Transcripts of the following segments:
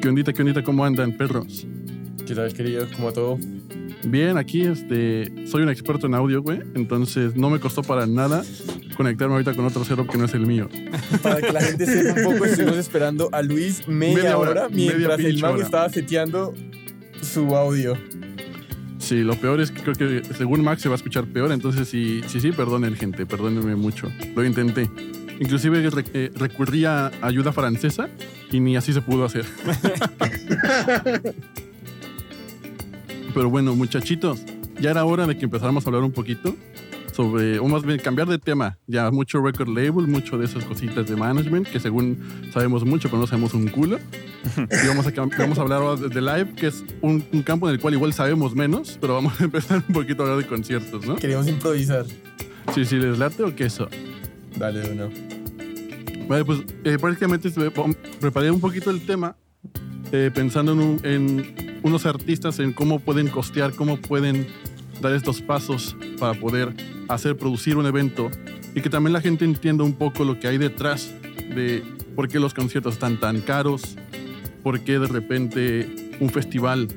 ¿Qué ondita, qué ondita? ¿Cómo andan, perros? ¿Qué tal, queridos? ¿Cómo todo? Bien, aquí este, soy un experto en audio, güey. Entonces no me costó para nada conectarme ahorita con otro setup que no es el mío. Para que la gente sepa un poco, estuvimos esperando a Luis media, Media hora, hora, media mientras el pinche man hora. estaba seteando su audio. Sí, lo peor es que creo que según Max se va a escuchar peor. Entonces sí, sí, sí, perdonen, gente. Perdónenme mucho. Lo intenté. Inclusive eh, recurrí a ayuda francesa y ni así se pudo hacer. Pero bueno, muchachitos, ya era hora de que empezáramos a hablar un poquito sobre, o más bien cambiar de tema. Ya mucho record label, mucho de esas cositas de management, que según sabemos mucho, pero no sabemos un culo. Y vamos a, vamos a hablar ahora de, live, que es un, un campo en el cual igual sabemos menos, pero vamos a empezar un poquito a hablar de conciertos, ¿no? Queríamos improvisar. Sí, sí, les late o queso. Dale, uno. Vale, pues eh, prácticamente preparé un poquito el tema eh, pensando en, en unos artistas, en cómo pueden costear, cómo pueden dar estos pasos para poder hacer, producir un evento y que también la gente entienda un poco lo que hay detrás de por qué los conciertos están tan caros, por qué de repente un festival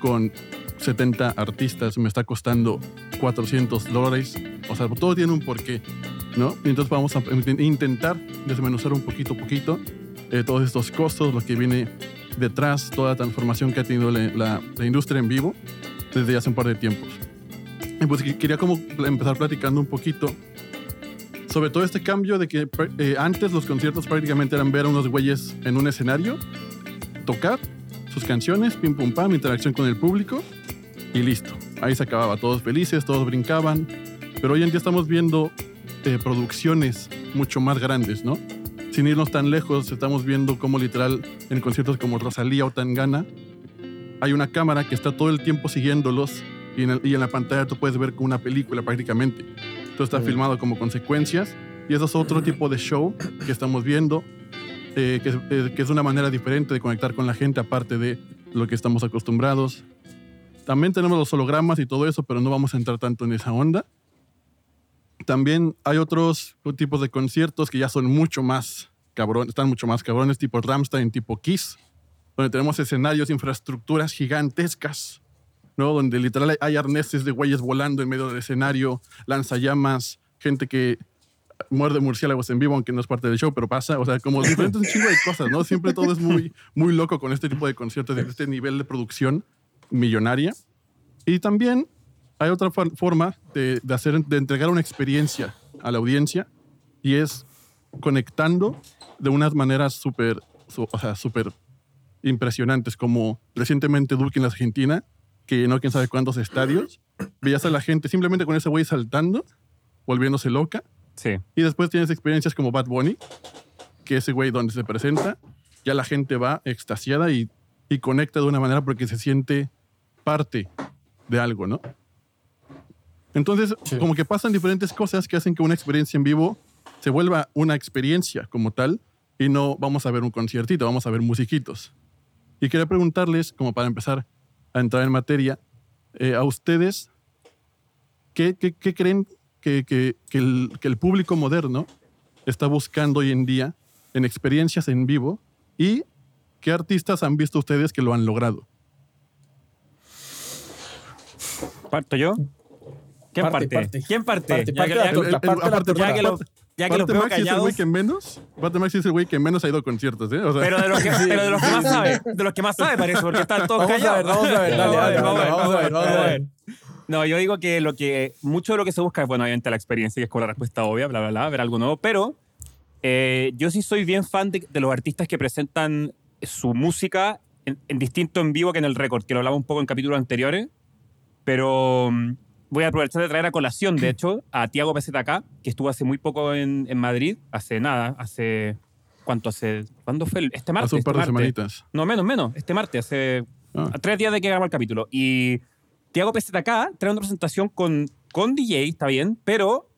con 70 artistas me está costando 400 dólares. O sea, todo tiene un porqué. ¿No? Y entonces vamos a intentar desmenuzar un poquito a poquito eh, todos estos costos, lo que viene detrás, toda la transformación que ha tenido la, la- la industria en vivo desde hace un par de tiempos. Y pues que- quería como empezar platicando un poquito sobre todo este cambio de que eh, antes los conciertos prácticamente eran ver a unos güeyes en un escenario, tocar sus canciones, pim pum pam, interacción con el público y listo. Ahí se acababa, todos felices, todos brincaban. Pero hoy en día estamos viendo eh, producciones mucho más grandes, ¿no? Sin irnos tan lejos, estamos viendo cómo literal en conciertos como Rosalía o Tangana hay una cámara que está todo el tiempo siguiéndolos y en, el- y en la pantalla tú puedes ver como una película prácticamente. Todo está filmado como consecuencias y eso es otro tipo de show que estamos viendo, eh, que, eh, que es una manera diferente de conectar con la gente aparte de lo que estamos acostumbrados. También tenemos los hologramas y todo eso, pero no vamos a entrar tanto en esa onda. También hay otros tipos de conciertos que ya son mucho más cabrones, están mucho más cabrones, tipo Ramstein, tipo Kiss, donde tenemos escenarios, infraestructuras gigantescas, ¿no? Donde literal hay- arneses de güeyes volando en medio del escenario, lanzallamas, gente que muerde murciélagos en vivo, aunque no es parte del show, pero pasa, o sea, como diferentes un chingo de cosas, ¿no? Siempre todo es muy, muy loco con este tipo de conciertos, de este nivel de producción millonaria. Y también hay otra for- forma de, de hacer, de entregar una experiencia a la audiencia y es conectando de unas maneras súper, o sea, impresionantes, como recientemente Duke en la Argentina, que llenó quién sabe cuántos estadios, veías a la gente simplemente con ese güey saltando, volviéndose loca, Sí. y después tienes experiencias como Bad Bunny, que ese güey donde se presenta, ya la gente va extasiada y, y conecta de una manera porque se siente parte de algo, ¿no? Entonces, Sí. como que pasan diferentes cosas que hacen que una experiencia en vivo se vuelva una experiencia como tal y no vamos a ver un conciertito, vamos a ver musiquitos. Y quería preguntarles, como para empezar a entrar en materia, eh, a ustedes, ¿qué, qué- qué creen que, que- que el, que el público moderno está buscando hoy en día en experiencias en vivo y qué artistas han visto ustedes que lo han logrado? ¿Parto yo? ¿Quién Parte, parte? parte. ¿Quién parte? Ya que- la ya- que los, veo Maxi es el güey que menos, Parte Maxi es el güey que menos ha ido a conciertos, ¿eh? O sea, Pero de los que, pero de los que más sabe, de los que más sabe parece, porque están todos Vamos a callados. ver, vamos a ver, dale, dale, Vamos a ver, vamos a ver, vamos a ver. No, yo digo que lo que mucho de lo que se busca es, bueno, obviamente la experiencia, que es como la respuesta obvia, bla, bla, bla, ver algo nuevo, pero eh, yo sí soy bien fan de, de los artistas que presentan su música en, en distinto en vivo que en el récord, que lo hablaba un poco en capítulos anteriores, pero mm, voy a aprovechar de traer a colación, de hecho, a Tiago PZK, que estuvo hace muy poco en, en Madrid, hace nada, hace... ¿Cuánto hace? ¿Cuándo fue? Este martes. hace un par de este martes. semanitas. No, menos, menos. Este martes, hace Ah. tres días de que grabamos el capítulo. Y Tiago PZK trae una presentación con, con DJ, está bien, pero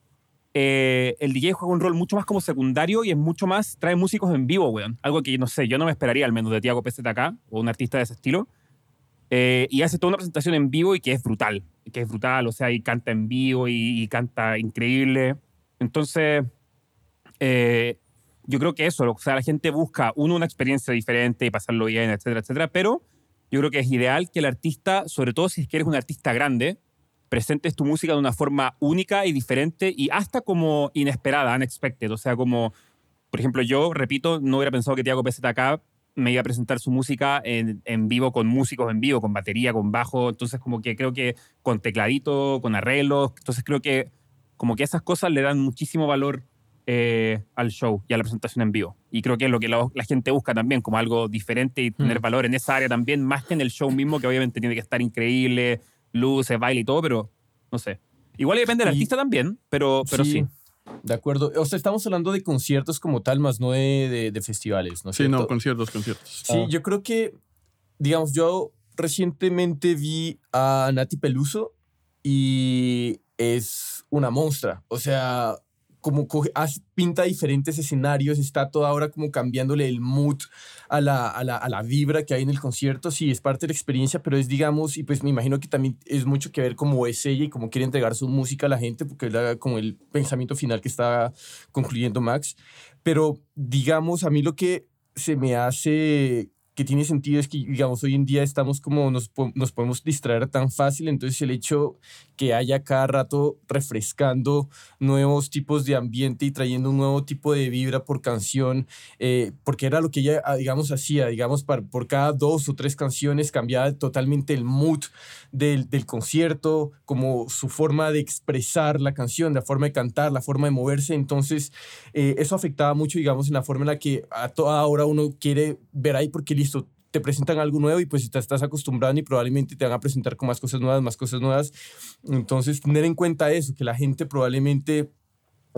eh, el DJ juega un rol mucho más como secundario y es mucho más, trae músicos en vivo, weón. Algo que, no sé, yo no me esperaría al menos de Tiago PZK o un artista de ese estilo. Eh, y hace toda una presentación en vivo y que es brutal, que es brutal, o sea, y canta en vivo y, canta increíble. Entonces, eh, yo creo que eso, o sea, la gente busca, una experiencia diferente y pasarlo bien, etcétera, etcétera, pero yo creo que es ideal que el artista, sobre todo si es que eres un artista grande, presentes tu música de una forma única y diferente y hasta como inesperada, unexpected. O sea, como, por ejemplo, yo, repito, no hubiera pensado que Tiago PZK me iba a presentar su música en, en, vivo con músicos en vivo, con batería, con bajo. Entonces, como que creo que con tecladito, con arreglos. Entonces, creo que como que esas cosas le dan muchísimo valor eh, al show y a la presentación en vivo. Y creo que es lo que la, la gente busca también, como algo diferente y tener mm. valor en esa área también, más que en el show mismo, que obviamente tiene que estar increíble, luces, baile y todo, pero no sé. Igual depende del artista también, pero, pero sí. De acuerdo. O sea, estamos hablando de conciertos como tal, más no de, de, festivales, ¿no? Sí, no, conciertos, conciertos. Sí, yo creo que, digamos, yo recientemente vi a Nati Peluso y es una monstrua. O sea, como pinta diferentes escenarios, está toda hora como cambiándole el mood a la, a, la, a la, vibra que hay en el concierto. Sí, es parte de la experiencia, pero es, digamos, y pues me imagino que también es mucho que ver cómo es ella y cómo quiere entregar su música a la gente, porque es como el pensamiento final que está concluyendo Max. Pero, digamos, a mí lo que se me hace que tiene sentido es que, digamos, hoy en día estamos como, nos, nos podemos distraer tan fácil, entonces el hecho que haya cada rato refrescando nuevos tipos de ambiente y trayendo un nuevo tipo de vibra por canción, eh, porque era lo que ella, ah, digamos, hacía, digamos, por cada dos o tres canciones cambiaba totalmente el mood del, del concierto, como su forma de expresar la canción, la forma de cantar, la forma de moverse, entonces eh, eso afectaba mucho, digamos, en la forma en la que a toda hora uno quiere ver ahí porque listo, te presentan algo nuevo y pues te estás acostumbrando y probablemente te van a presentar con más cosas nuevas, más cosas nuevas. Entonces, tener en cuenta eso, que la gente probablemente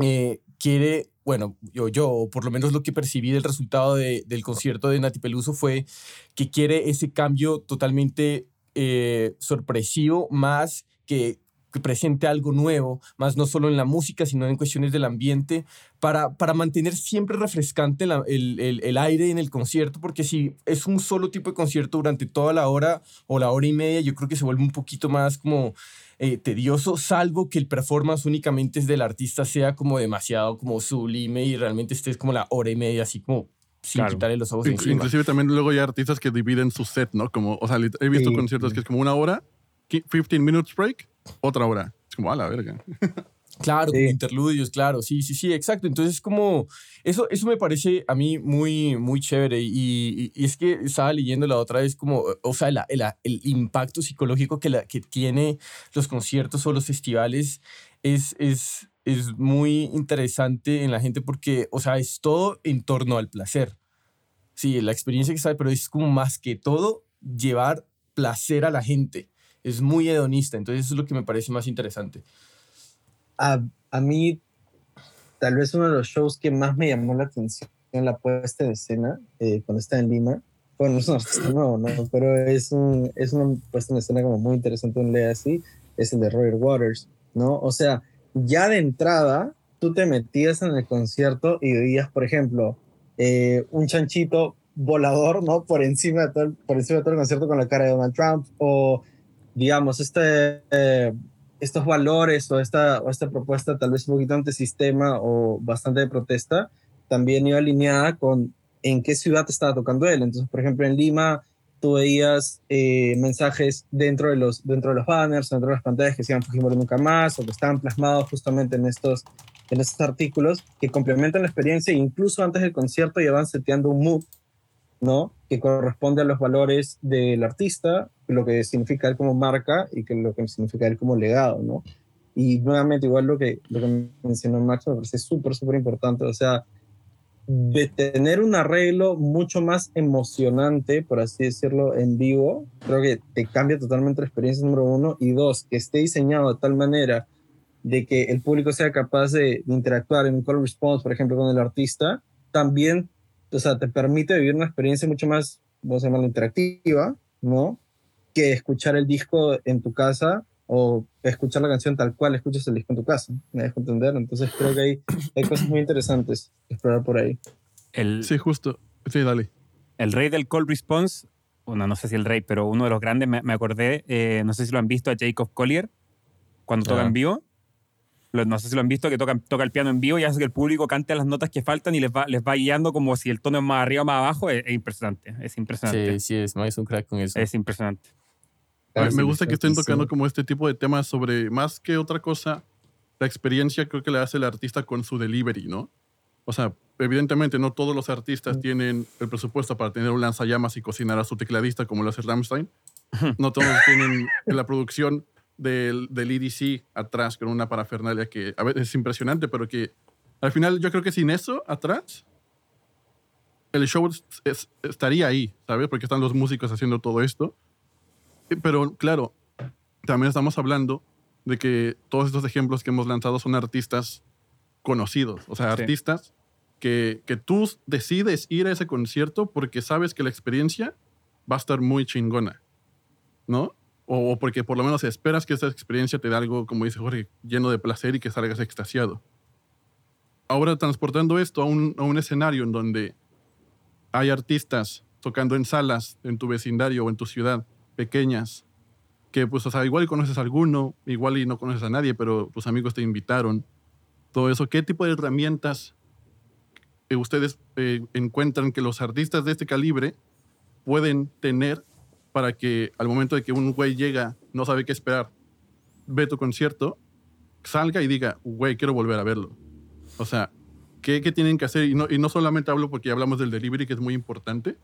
eh, quiere, bueno, yo, yo, por lo menos lo que percibí del resultado de, del concierto de Nati Peluso fue que quiere ese cambio totalmente eh, sorpresivo, más que que presente algo nuevo, más no solo en la música, sino en cuestiones del ambiente, para, para mantener siempre refrescante el, el, el, aire en el concierto, porque si es un solo tipo de concierto durante toda la hora o la hora y media, yo creo que se vuelve un poquito más como eh, tedioso, salvo que el performance únicamente es del artista sea como demasiado como sublime y realmente estés como la hora y media así como sin quitarle los ojos sí, Inclusive también luego hay artistas que dividen su set, ¿no? Como, o sea, he visto conciertos que es como una hora, 15 minutes break, otra hora. Es como, a la verga. Claro, interludios, claro, sí, sí, sí, exacto. Entonces, como, eso, eso me parece a mí muy, muy chévere. Y, y, es que estaba leyendo la otra vez, como, o sea, el, el, el impacto psicológico que, la, que tiene los conciertos o los festivales es, es, es muy interesante en la gente porque, o sea, es todo en torno al placer. Sí, la experiencia que sabe, pero es como más que todo llevar placer a la gente es muy hedonista, entonces eso es lo que me parece más interesante. A, a mí, tal vez uno de los shows que más me llamó la atención en la puesta de escena, eh, cuando está en Lima, bueno, no es ¿no? pero es, un, es una puesta en escena como muy interesante, un así, es el de Roger Waters, ¿no? O sea, ya de entrada, tú te metías en el concierto y veías, por ejemplo, eh, un chanchito volador, ¿no? Por encima, de todo, por encima de todo el concierto con la cara de Donald Trump, o digamos, este, eh, estos valores o esta, o esta propuesta tal vez un poquito antisistema o bastante de protesta, también iba alineada con en qué ciudad estaba tocando él. Entonces, por ejemplo, en Lima tú veías eh, mensajes dentro de, los, dentro de los banners, dentro de las pantallas que decían Fujimori nunca más, o que estaban plasmados justamente en estos, en estos artículos que complementan la experiencia e incluso antes del concierto ya van seteando un mood, ¿no? Que corresponde a los valores del artista lo que significa él como marca y que lo que significa él como legado, ¿no? Y nuevamente, igual lo que, lo que mencionó Max me parece súper, súper importante, o sea, de tener un arreglo mucho más emocionante, por así decirlo, en vivo, creo que te cambia totalmente la experiencia número uno, y dos, que esté diseñado de tal manera de que el público sea capaz de, interactuar en un call response, por ejemplo, con el artista, también, o sea, te permite vivir una experiencia mucho más, vamos a llamarlo interactiva, ¿no? que escuchar el disco en tu casa o escuchar la canción tal cual escuchas el disco en tu casa. Me dejo entender. Entonces creo que hay, hay cosas muy interesantes que explorar por ahí. El, sí, justo. Sí, dale. El rey del call response, bueno, no sé si el rey, pero uno de los grandes, me, acordé, eh, no sé si lo han visto, a Jacob Collier, cuando toca en vivo. No sé si lo han visto, que toca, toca el piano en vivo y hace que el público cante las notas que faltan y les va, les va guiando como si el tono es más arriba o más abajo. Es, es impresionante, es impresionante. Sí, sí, es, un crack con eso. Es impresionante. Me- me gusta que estén tocando como este tipo de temas sobre, más que otra cosa, la experiencia creo que le hace el artista con su delivery, ¿no? O sea, evidentemente no todos los artistas tienen el presupuesto para tener un lanzallamas y cocinar a su tecladista como lo hace Rammstein. No todos tienen la producción del, del EDC atrás con una parafernalia que a veces es impresionante, pero que al final yo creo que sin eso atrás, el show es- es- estaría ahí, ¿sabes? Porque están los músicos haciendo todo esto. Eh, Pero claro, también estamos hablando de que todos estos ejemplos que hemos lanzado son artistas conocidos, o sea, Sí. artistas que, que tú decides ir a ese concierto porque sabes que la experiencia va a estar muy chingona, ¿no? O, porque por lo menos esperas que esa experiencia te dé algo, como dice Jorge, lleno de placer y que salgas extasiado. Ahora transportando esto a un, a un escenario en donde hay artistas tocando en salas en tu vecindario o en tu ciudad pequeñas que pues o sea igual conoces a alguno igual y no conoces a nadie pero tus amigos te invitaron todo eso qué tipo de herramientas eh, ustedes eh, encuentran que los artistas de este calibre pueden tener para que al momento de que un güey llega no sabe qué esperar ve tu concierto salga y diga güey quiero volver a verlo o sea ¿qué, qué tienen que hacer? Y no, y no solamente hablo porque hablamos del delivery, que es muy importante,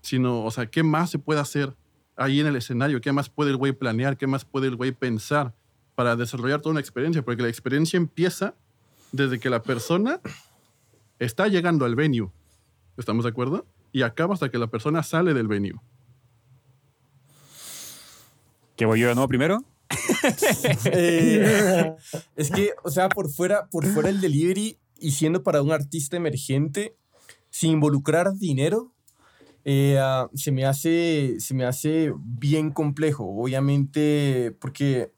sino, o sea, ¿qué más se puede hacer ahí en el escenario? ¿Qué más puede el güey planear? ¿Qué más puede el güey pensar para desarrollar toda una experiencia? Porque la experiencia empieza desde que la persona está llegando al venue. ¿Estamos de acuerdo? Y acaba hasta que la persona sale del venue. ¿Que voy yo de nuevo primero? Eh, es que, o sea, por fuera, por fuera el delivery y siendo para un artista emergente, sin involucrar dinero, eh, ah, se, me hace, se me hace bien complejo. Obviamente, porque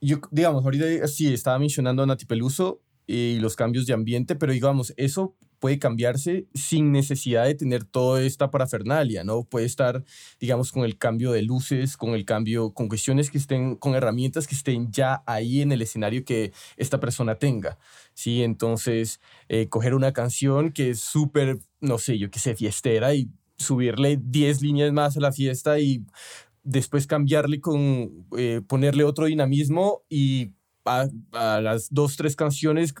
yo, digamos, ahorita sí estaba mencionando a Nati Peluso y los cambios de ambiente, pero digamos, eso puede cambiarse sin necesidad de tener toda esta parafernalia, ¿no? Puede estar, digamos, con el cambio de luces, con el cambio, con cuestiones que estén, con herramientas que estén ya ahí en el escenario que esta persona tenga, ¿sí? Entonces, eh, coger una canción que es súper, no sé, yo qué sé, fiestera y subirle 10 líneas más a la fiesta y después cambiarle con, eh, ponerle otro dinamismo y a, a las dos, tres canciones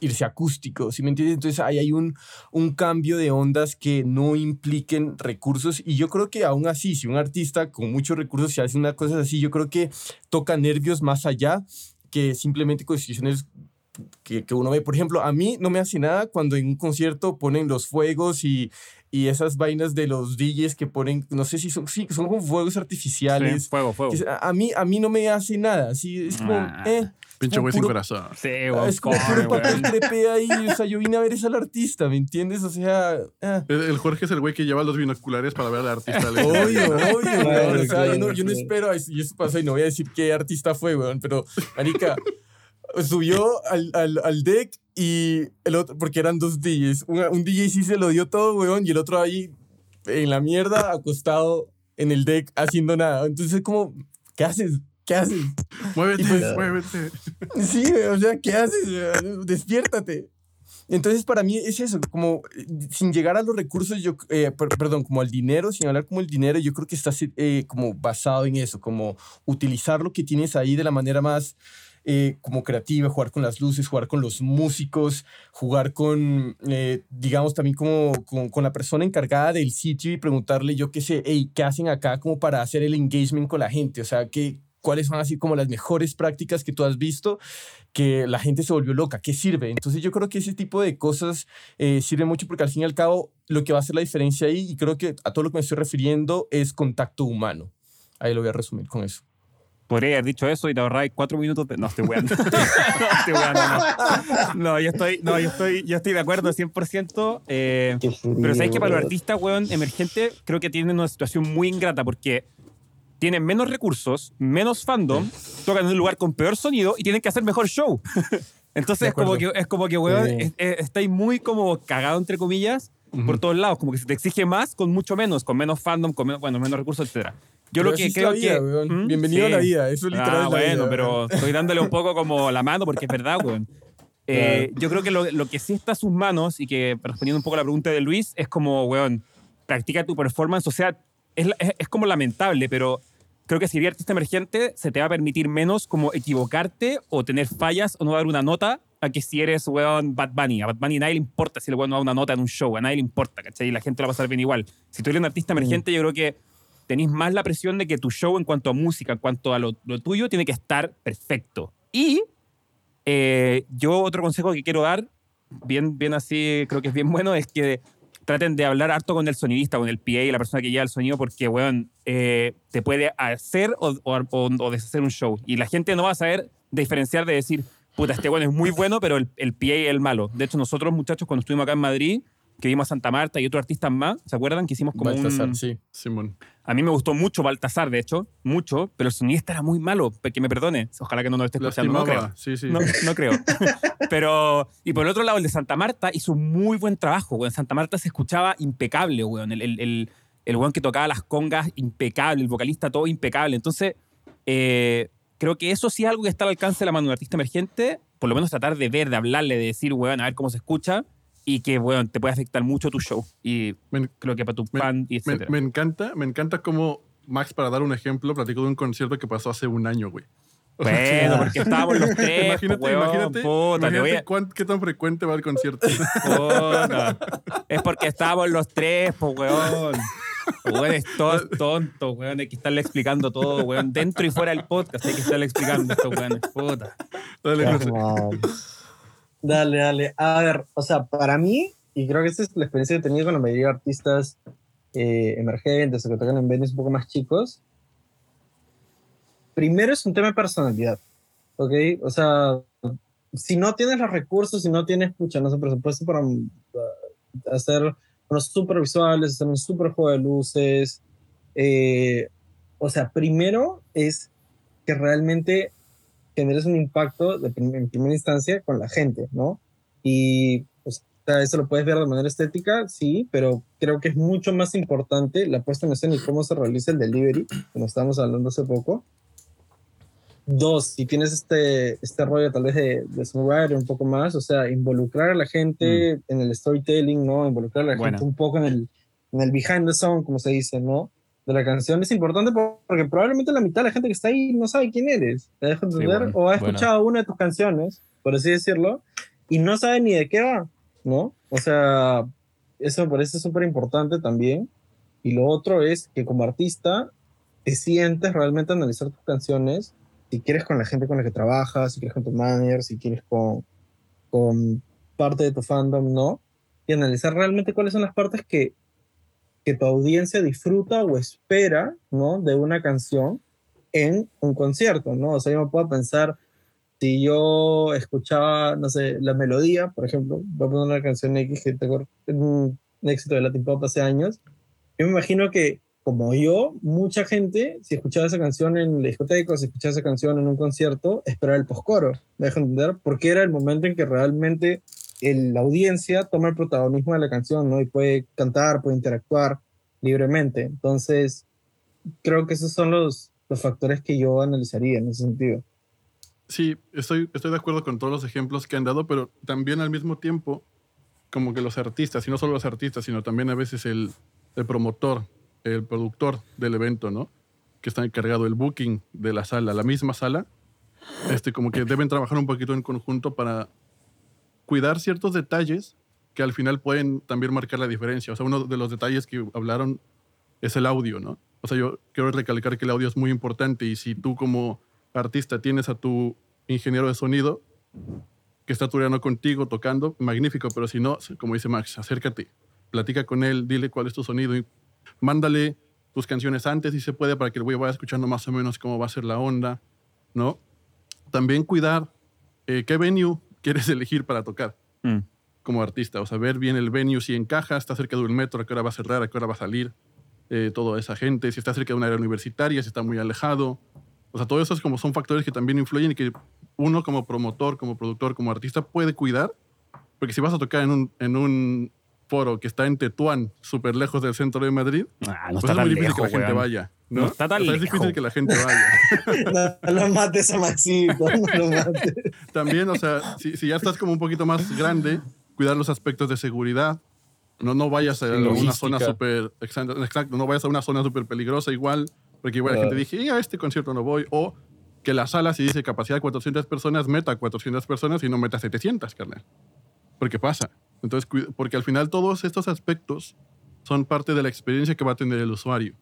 irse acústico, ¿sí me entiendes? Entonces ahí hay un, un cambio de ondas que no impliquen recursos y yo creo que aún así, si un artista con muchos recursos se hace una cosa así, yo creo que toca nervios más allá que simplemente cuestiones que, que uno ve. Por ejemplo, a mí no me hace nada cuando en un concierto ponen los fuegos y, y esas vainas de los DJs que ponen, no sé si son, sí, son como fuegos artificiales. Sí, fuego, fuego. A, a mí, a mí no me hace nada, sí, es como, Ah. eh, Pinche güey sin corazón. Sí, weón, es como puro papel weón. crepé ahí, o sea, yo vine a ver es al artista, ¿me entiendes? O sea, ah. El el Jorge es el güey que lleva los binoculares para ver al artista. Obvio, obvio, Claro, weón. O sea, yo no, claro, yo no claro. espero, y eso pasó, y no voy a decir qué artista fue, weón, pero, marica, subió al, al, al deck y el otro, porque eran dos DJs, un, un DJ sí se lo dio todo, weón, y el otro ahí en la mierda, acostado en el deck, haciendo nada. Entonces, como, ¿qué haces? ¿Qué haces? Muévete, pues- muévete. Sí, o sea, ¿qué haces? Despiértate. Entonces, para mí es eso, como eh, sin llegar a los recursos, yo, eh, per- perdón, como al dinero, sin hablar como el dinero, yo creo que está eh, como basado en eso, como utilizar lo que tienes ahí de la manera más eh, como creativa, jugar con las luces, jugar con los músicos, jugar con, digamos, también como con, con la persona encargada del sitio y preguntarle, yo qué sé, hey, ¿qué hacen acá como para hacer el engagement con la gente? O sea, ¿qué, ¿cuáles son así como las mejores prácticas que tú has visto? que la gente se volvió loca, ¿qué sirve? Entonces yo creo que ese tipo de cosas eh, sirve mucho porque al fin y al cabo lo que va a hacer la diferencia ahí, y creo que a todo lo que me estoy refiriendo, es contacto humano. Ahí lo voy a resumir con eso. Podría haber dicho eso y te ahorráis cuatro minutos de... No, estoy weando. no, estoy weando, no. No, yo estoy, no, yo estoy, yo estoy de acuerdo 100%. Eh, pero sabes que para los artistas, weón, emergentes, creo que tienen una situación muy ingrata porque tienen menos recursos, menos fandom, tocan en un lugar con peor sonido y tienen que hacer mejor show. Entonces es como, que, es como que, weón, es- es- estáis muy como cagado, entre comillas, por todos lados. Como que se te exige más con mucho menos, con menos fandom, con menos, bueno, menos recursos, etc. Yo Pero lo que creo la vida, que... ¿Mm? Bienvenido Sí. a la vida. Eso literal Ah, es bueno, vida, pero estoy dándole un poco como la mano porque es verdad, weón. Eh, yo creo que lo, lo que sí está a sus manos y que respondiendo un poco a la pregunta de Luis es como, weón, practica tu performance. O sea, es, es, es como lamentable, pero creo que si eres artista emergente se te va a permitir menos como equivocarte o tener fallas o no dar una nota a que si eres, weón, Bad Bunny. A Bad Bunny nadie le importa si el weón no da una nota en un show, a nadie le importa, ¿cachai? Y la gente lo va a pasar bien igual. Si tú eres un artista emergente, yo creo que tenéis más la presión de que tu show en cuanto a música, en cuanto a lo, lo tuyo, tiene que estar perfecto. Y eh, yo otro consejo que quiero dar, bien, bien así, creo que es bien bueno, es que traten de hablar harto con el sonidista, con el PA la persona que lleva el sonido, porque, weón, eh, te puede hacer o, o- o- deshacer un show. Y la gente no va a saber diferenciar de decir, puta, este weón es muy bueno, pero el, el PA es el malo. De hecho, nosotros, muchachos, cuando estuvimos acá en Madrid, que vimos a Santa Marta y otros artistas más, ¿se acuerdan? Que hicimos como Baltasar, un... sí. Simón. A mí me gustó mucho Baltasar, de hecho, mucho, pero el sonidista era muy malo, que me perdone. Ojalá que no nos esté escuchando, no creo. Sí, sí. No, no creo. Pero, y por el otro lado, el de Santa Marta hizo un muy buen trabajo, weón. Santa Marta se escuchaba impecable, weón. El, el, el, el weón que tocaba las congas, impecable. El vocalista, todo impecable. Entonces, eh, creo que eso sí es algo que está al alcance de la mano de un artista emergente. Por lo menos tratar de ver, de hablarle, de decir, weón, a ver cómo se escucha. Y que, weón, te puede afectar mucho tu show. Y Me- creo que para tu me- fan, y Me, etcétera. me encanta, me encanta cómo Max, para dar un ejemplo, platicó de un concierto que pasó hace un año, güey. Bueno, porque estábamos los tres, imagínate, po, weón, imagínate, puta, imagínate a- cuán- qué tan frecuente va el concierto. Puta. Es porque estábamos los tres, pues, weón. Weón, es todo tonto, weón. Hay que estarle explicando todo, weón. Dentro y fuera del podcast hay que estarle explicando esto, weón. Puta. Dale, on. Dale, dale. A ver, o sea, para mí, y creo que esta es la experiencia que he tenido con la mayoría de artistas eh, emergentes o que tocan en venues un poco más chicos, primero es un tema de personalidad, ¿ok? O sea, si no tienes los recursos, si no tienes, pucha, no sé, presupuesto para mm, hacer unos super visuales, hacer un super juego de luces, eh, o sea, primero es que realmente generes un impacto de prim- en primera instancia con la gente, ¿no? Y pues, o sea, eso lo puedes ver de manera estética, sí, pero creo que es mucho más importante la puesta en escena y cómo se realiza el delivery, como estábamos hablando hace poco. Dos, si tienes este, este rollo tal vez de, de songwriter un poco más, o sea, involucrar a la gente en el storytelling, ¿no? Involucrar a la Buena. gente un poco en el, en el behind the song, como se dice, ¿no? De la canción es importante por- porque probablemente la mitad de la gente que está ahí no sabe quién eres, ¿te dejo entender? bueno, o ha escuchado una de tus canciones, por así decirlo, y no sabe ni de qué va, ¿no? O sea, eso me parece súper importante también. Y lo otro es que como artista te sientes realmente a analizar tus canciones, si quieres con la gente con la que trabajas, si quieres con tu manager, si quieres con, con parte de tu fandom, ¿no? Y analizar realmente cuáles son las partes que, que tu audiencia disfruta o espera, ¿no? De una canción en un concierto, ¿no? O sea, yo me puedo pensar, si yo escuchaba, no sé, la melodía, por ejemplo, voy a poner una canción X que tengo un éxito de Latin Pop hace años, yo me imagino que, como yo, mucha gente, si escuchaba esa canción en la discoteca si escuchaba esa canción en un concierto, esperaba el postcoro, ¿me dejo entender? Porque era el momento en que realmente el- la audiencia toma el protagonismo de la canción, ¿no? Y puede cantar, puede interactuar libremente. Entonces, creo que esos son los, los factores que yo analizaría en ese sentido. Sí, estoy, estoy de acuerdo con todos los ejemplos que han dado, pero también al mismo tiempo, como que los artistas, y no solo los artistas, sino también a veces el, el promotor, el productor del evento, ¿no? Que está encargado del booking de la sala, la misma sala, este, como que deben trabajar un poquito en conjunto para cuidar ciertos detalles que al final pueden también marcar la diferencia. O sea, uno de los detalles que hablaron es el audio, ¿no? O sea, yo quiero recalcar que el audio es muy importante y si tú como artista tienes a tu ingeniero de sonido que está tureando contigo tocando, magnífico, pero si no, como dice Max, acércate, platica con él, dile cuál es tu sonido y mándale tus canciones antes si se puede para que el güey vaya escuchando más o menos cómo va a ser la onda, ¿no? También cuidar eh, qué venue quieres elegir para tocar Mm. como artista, o sea, ver bien el venue, si encaja, está cerca de un metro, a qué hora va a cerrar, a qué hora va a salir, eh, toda esa gente, si está cerca de una área universitaria, si está muy alejado. O sea, todo eso es como son factores que también influyen y que uno como promotor, como productor, como artista puede cuidar, porque si vas a tocar en un, en un foro que está en Tetuán, súper lejos del centro de Madrid, Ah, no pues está es muy difícil lejos, que la gente weón. vaya. ¿No? No está tan O sea, es lejos. difícil que la gente vaya. No, lo mates a Maxito, no lo mates. También, o sea, si, si ya estás como un poquito más grande, cuidar los aspectos de seguridad. No, no vayas a una Logística. zona súper. Exacto, no vayas a una zona súper peligrosa igual, porque igual la Claro. gente dije, a este concierto no voy. O que la sala, si dice capacidad de 400 personas, meta 400 personas y no meta 700, carnal. Porque pasa. Entonces, porque al final todos estos aspectos son parte de la experiencia que va a tener el usuario.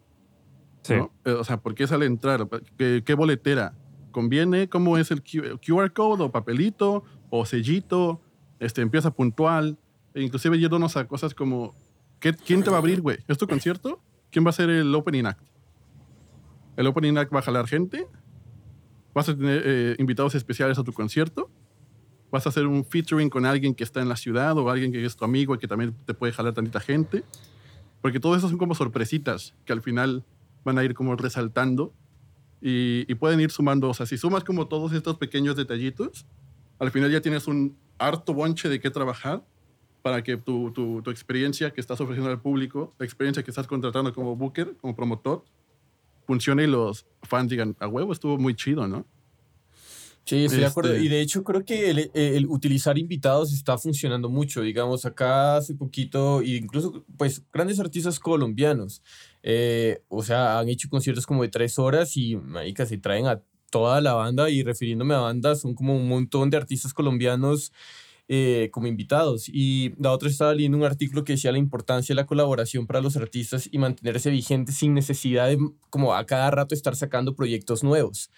Sí. ¿no? Eh, O sea, ¿por qué sale entrar? ¿Qué, qué boletera? ¿Conviene? ¿Cómo es el QR code o papelito o sellito? Este, empieza puntual. E inclusive yéndonos a cosas como, ¿qué- ¿quién te va a abrir, güey? ¿Es tu concierto? ¿Quién va a ser el opening act? ¿El opening act va a jalar gente? ¿Vas a tener eh, invitados especiales a tu concierto? ¿Vas a hacer un featuring con alguien que está en la ciudad o alguien que es tu amigo y que también te puede jalar tantita gente? Porque todo eso son como sorpresitas que al final van a ir como resaltando y, pueden ir sumando. O sea, si sumas como todos estos pequeños detallitos, al final ya tienes un harto bonche de qué trabajar para que tu, tu, tu experiencia que estás ofreciendo al público, la experiencia que estás contratando como booker, como promotor, funcione y los fans digan, a huevo, estuvo muy chido, ¿no? Sí, estoy de acuerdo. Este- Y de hecho creo que el, el utilizar invitados está funcionando mucho. Digamos, acá hace poquito, e incluso pues grandes artistas colombianos, eh, o sea, han hecho conciertos como de tres horas y, marica, se traen a toda la banda y refiriéndome a bandas, son como un montón de artistas colombianos eh, como invitados. Y la otra estaba leyendo un artículo que decía la importancia de la colaboración para los artistas y mantenerse vigentes sin necesidad de como a cada rato estar sacando proyectos nuevos.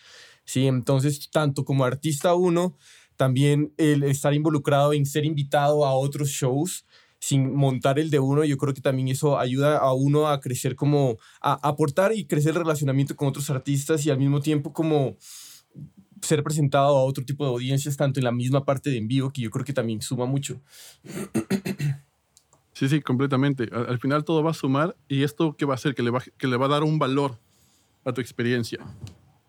Sí, entonces, tanto como artista uno, también el estar involucrado en ser invitado a otros shows sin montar el de uno, yo creo que también eso ayuda a uno a crecer como, a aportar y crecer el relacionamiento con otros artistas y al mismo tiempo como ser presentado a otro tipo de audiencias, tanto en la misma parte de en vivo, que yo creo que también suma mucho. Sí, sí, completamente. Al, al final todo va a sumar y esto qué va a hacer que le va, que le va a dar un valor a tu experiencia.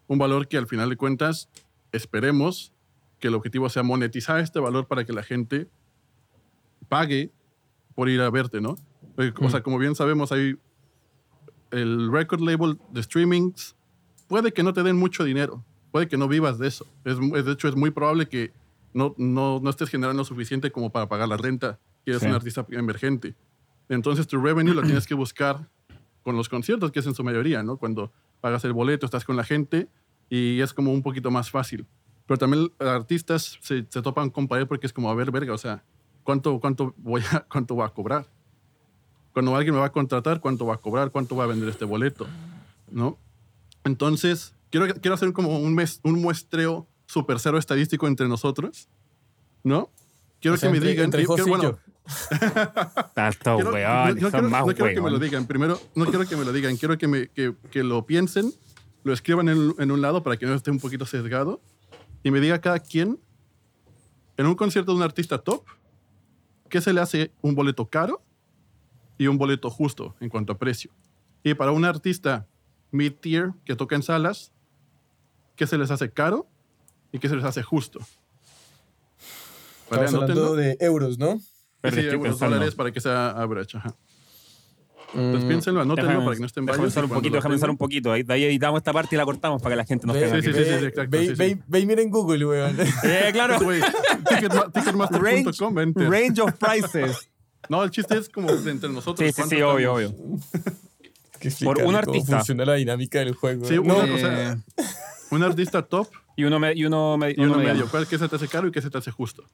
Un valor que al final de cuentas esperemos que el objetivo sea monetizar este valor para que la gente pague por ir a verte, ¿no? O sea, como bien sabemos, hay el record label de streamings puede que no te den mucho dinero, puede que no vivas de eso. Es, de hecho, es muy probable que no, no, no estés generando suficiente como para pagar la renta y eres Sí. un artista emergente. Entonces tu revenue lo tienes que buscar con los conciertos, que es en su mayoría, ¿no? Cuando pagas el boleto, estás con la gente y es como un poquito más fácil. Pero también artistas se, se topan con pared porque es como, a ver, verga, o sea, ¿cuánto, cuánto, voy a, ¿cuánto va a cobrar? Cuando alguien me va a contratar, ¿cuánto va a cobrar? ¿Cuánto va a vender este boleto? ¿No? Entonces, quiero, quiero hacer como un, mes, un muestreo super cero estadístico entre nosotros, ¿no? Quiero O sea, que me entre- digan... entre quiero- José y bueno, yo. Tantos quiero- weones, no, no son quiero, más no quiero que me lo digan. Primero, no quiero que me lo digan. Quiero que, me, que, que lo piensen, lo escriban en, en un lado para que no esté un poquito sesgado y me diga cada quien en un concierto de un artista top qué se le hace un boleto caro y un boleto justo en cuanto a precio. Y para un artista mid-tier que toca en salas, qué se les hace caro y qué se les hace justo. Vale, Estamos hablando de euros, ¿no? Pero Sí, estoy euros, pensando. dólares para que sea average. Ajá. Entonces Mm, piénsenlo, anótenlo Déjame, para que no estén déjame varios. pensar un poquito, déjame pensar un poquito. Ahí, de ahí editamos esta parte y la cortamos para que la gente nos Ve, tenga Sí, sí, sí, ve, sí, exacto, ve, sí, sí. ve- ve y mira en Google, weón. Eh, claro. Ticketmaster.com, vente. Range of prices. No, el chiste es como de entre nosotros. Sí, sí, ¿cuánto sí, obvio, estamos? obvio. Que Por un artista. funciona la dinámica del juego. Sí, ¿no? uno, Eh, o sea, un artista top Y uno, me- y uno, me- y uno mediano. medio. ¿Cuál que se te hace caro y qué se te hace justo?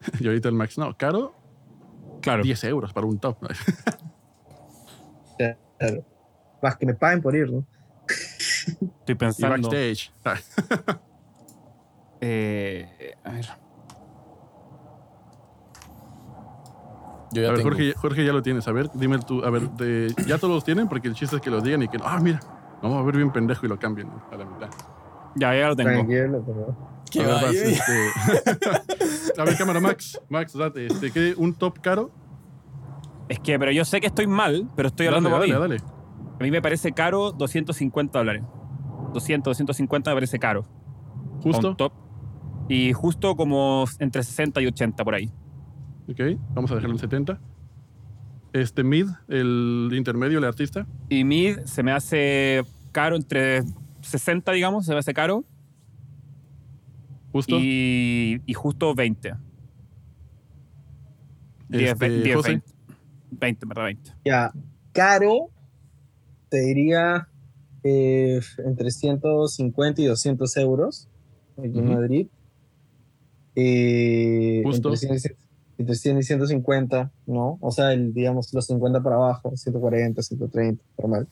Y ahorita el Max, no, caro, Claro. 10 euros para un top. Claro. Más que me paguen por ir, ¿no? Estoy Y pensando. backstage. Ah, Eh, a ver. Yo ya A ver, tengo. Jorge, Jorge ya lo tienes. A ver, dime tú. A ver, de- ya todos los tienen porque el chiste es que lo digan y que, ah, mira, vamos a ver bien pendejo y lo cambien a la mitad. Ya, ya lo tengo. Tranquilo, pero... ¿Qué a ver, este- a ver, cámara, Max. Max, date. Este, ¿qué, ¿Un top caro? Es que, pero yo sé que estoy mal, pero estoy Dale, hablando para dale, mí. dale. A mí me parece caro 250 dólares. 200, 250 me parece caro. Justo. Un top. Y justo como entre 60 y 80 por ahí. Ok, vamos a dejarlo en 70. Este mid, el intermedio, el artista. Y mid se me hace caro entre 60, digamos, se me hace caro. Justo. Y, y justo 20. 10, Este, 20, José. 20, 20, ¿verdad? 20. Ya, caro, te diría eh, entre 150 y 200 euros aquí en Ujú. Madrid. Eh, Justo. Entre 100, y 100 entre 100 y 150, ¿no? O sea, el, digamos, los 50 para abajo, 140, 130, normal.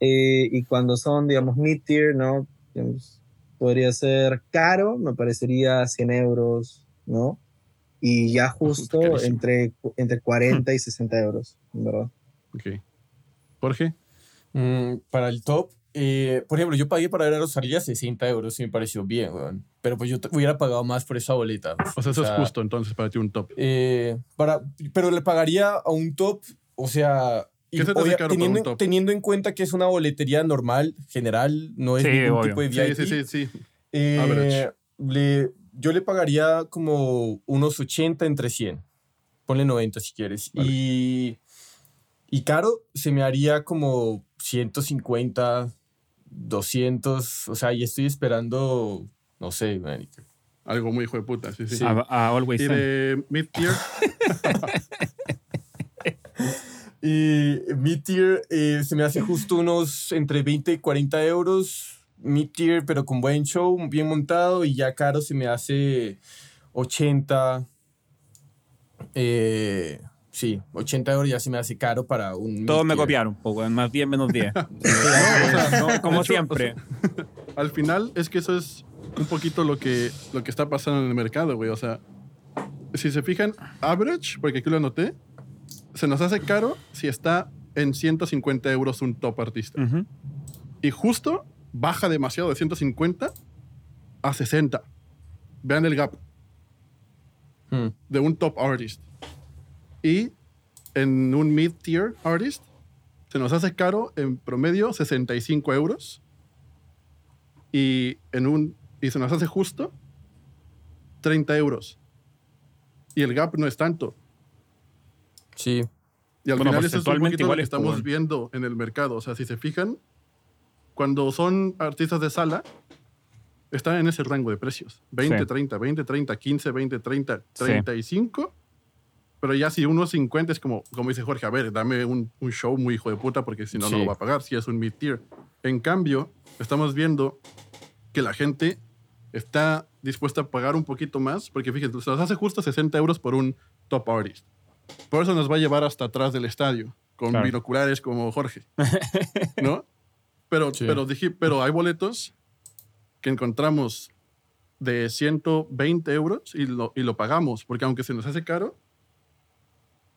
Eh, y cuando son, digamos, mid-tier, ¿no? Digamos, podría ser caro, me parecería 100 euros, ¿no? Y ya justo Carísimo. entre, entre 40 y 60 euros, verdad. Ok. Jorge. Mm, para el top, eh, por ejemplo, yo pagué para ver a Rosalía 60 euros y me pareció bien, weón. Pero pues yo hubiera pagado más por esa boleta. O sea, eso sea, es justo entonces para ti un top. Eh, para, pero le pagaría a un top, o sea, y ¿Qué se te hace obvia- para teniendo, un top? teniendo en cuenta que es una boletería normal, general, no es Sí, ningún obvio. tipo de Sí, VIP. sí, sí, sí. eh, Average. le, yo le pagaría como unos 80 entre 100. Ponle 90 si quieres. Vale. Y, y caro se me haría como 150, 200. O sea, y estoy esperando, no sé, marica. Algo muy hijo de puta, sí, sí. Sí. A, a Always Y de mid-tier, Y mid-tier eh, se me hace justo unos entre 20 y 40 euros. Mid-tier, pero con buen show, bien montado. Y ya caro se me hace 80. eh, sí, 80 euros ya se me hace caro para un. Todos me copiaron un poco, más 10 menos 10. sea, No, como hecho, siempre. al final es que eso es un poquito lo que, lo que está pasando en el mercado, güey. O sea, si se fijan, average, porque aquí lo anoté, se nos hace caro si está en 150 euros un top artista. Y justo baja demasiado de 150 a 60. Vean el gap Hmm. de un top artist. Y en un mid-tier artist se nos hace caro en promedio 65 euros. Y en un y se nos hace justo 30 euros. Y el gap no es tanto. Sí. Y al Bueno, final eso es un poquito lo igual que es, pues, estamos bueno. viendo en el mercado. O sea, si se fijan, cuando son artistas de sala, están en ese rango de precios. 20, Sí. 30, 20, 30, 15, 20, 30, Sí. 35. Pero ya si uno 50 es como, como dice Jorge, a ver, dame un, un show muy hijo de puta porque si no, no Sí. lo va a pagar, si es un mid-tier. En cambio, estamos viendo que la gente está dispuesta a pagar un poquito más, porque fíjense, se nos hace justo 60 euros por un top artist. Por eso nos va a llevar hasta atrás del estadio, con Claro. binoculares como Jorge. ¿No? Pero, Sí. pero, dije, pero hay boletos que encontramos de 120 euros y lo, y lo pagamos, porque aunque se nos hace caro,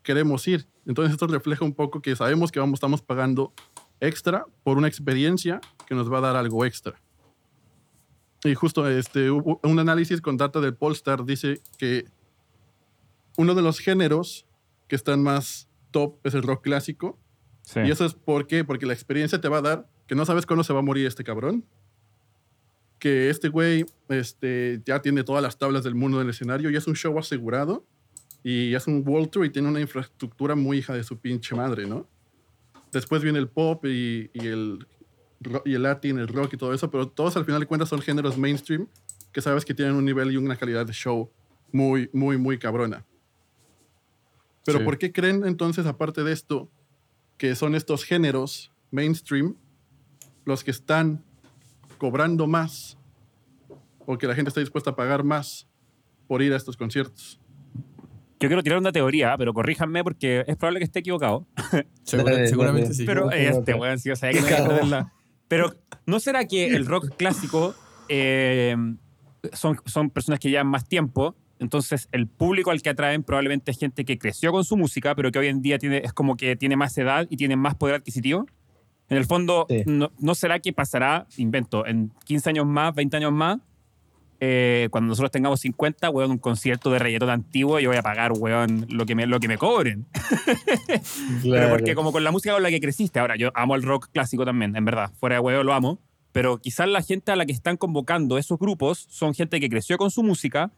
queremos ir. Entonces esto refleja un poco que sabemos que vamos, estamos pagando extra por una experiencia que nos va a dar algo extra. Y justo este, un análisis con data del Polestar dice que uno de los géneros que están más top es el rock clásico. Sí. Y eso es por qué? Porque la experiencia te va a dar que no sabes cuándo se va a morir este cabrón. Que este güey este, ya tiene todas las tablas del mundo en el escenario y es un show asegurado. Y es un World Tour y tiene una infraestructura muy hija de su pinche madre, ¿no? Después viene el pop y, y el, y el latin, el rock y todo eso, pero todos al final de cuentas son géneros mainstream que sabes que tienen un nivel y una calidad de show muy, muy, muy cabrona. Pero Sí. ¿por qué creen entonces, aparte de esto, que son estos géneros mainstream los que están cobrando más o que la gente está dispuesta a pagar más por ir a estos conciertos? Yo quiero tirar una teoría, pero corríjanme porque es probable que esté equivocado. Seguramente sí. Pero creo este, weón, sí, o sea, que. Pero, ¿no será que el rock clásico eh, son, son personas que llevan más tiempo? Entonces, el público al que atraen probablemente es gente que creció con su música, pero que hoy en día tiene, es como que tiene más edad y tiene más poder adquisitivo. En el fondo, Sí. no, ¿no será que pasará, invento, en 15 años más, 20 años más, eh, cuando nosotros tengamos 50, weón, un concierto de reggaetón antiguo, yo voy a pagar, weón, lo que me, lo que me cobren? Pero Claro. porque como con la música con la que creciste, ahora yo amo el rock clásico también, en verdad, fuera de huevo lo amo, pero quizás la gente a la que están convocando esos grupos son gente que creció con su música,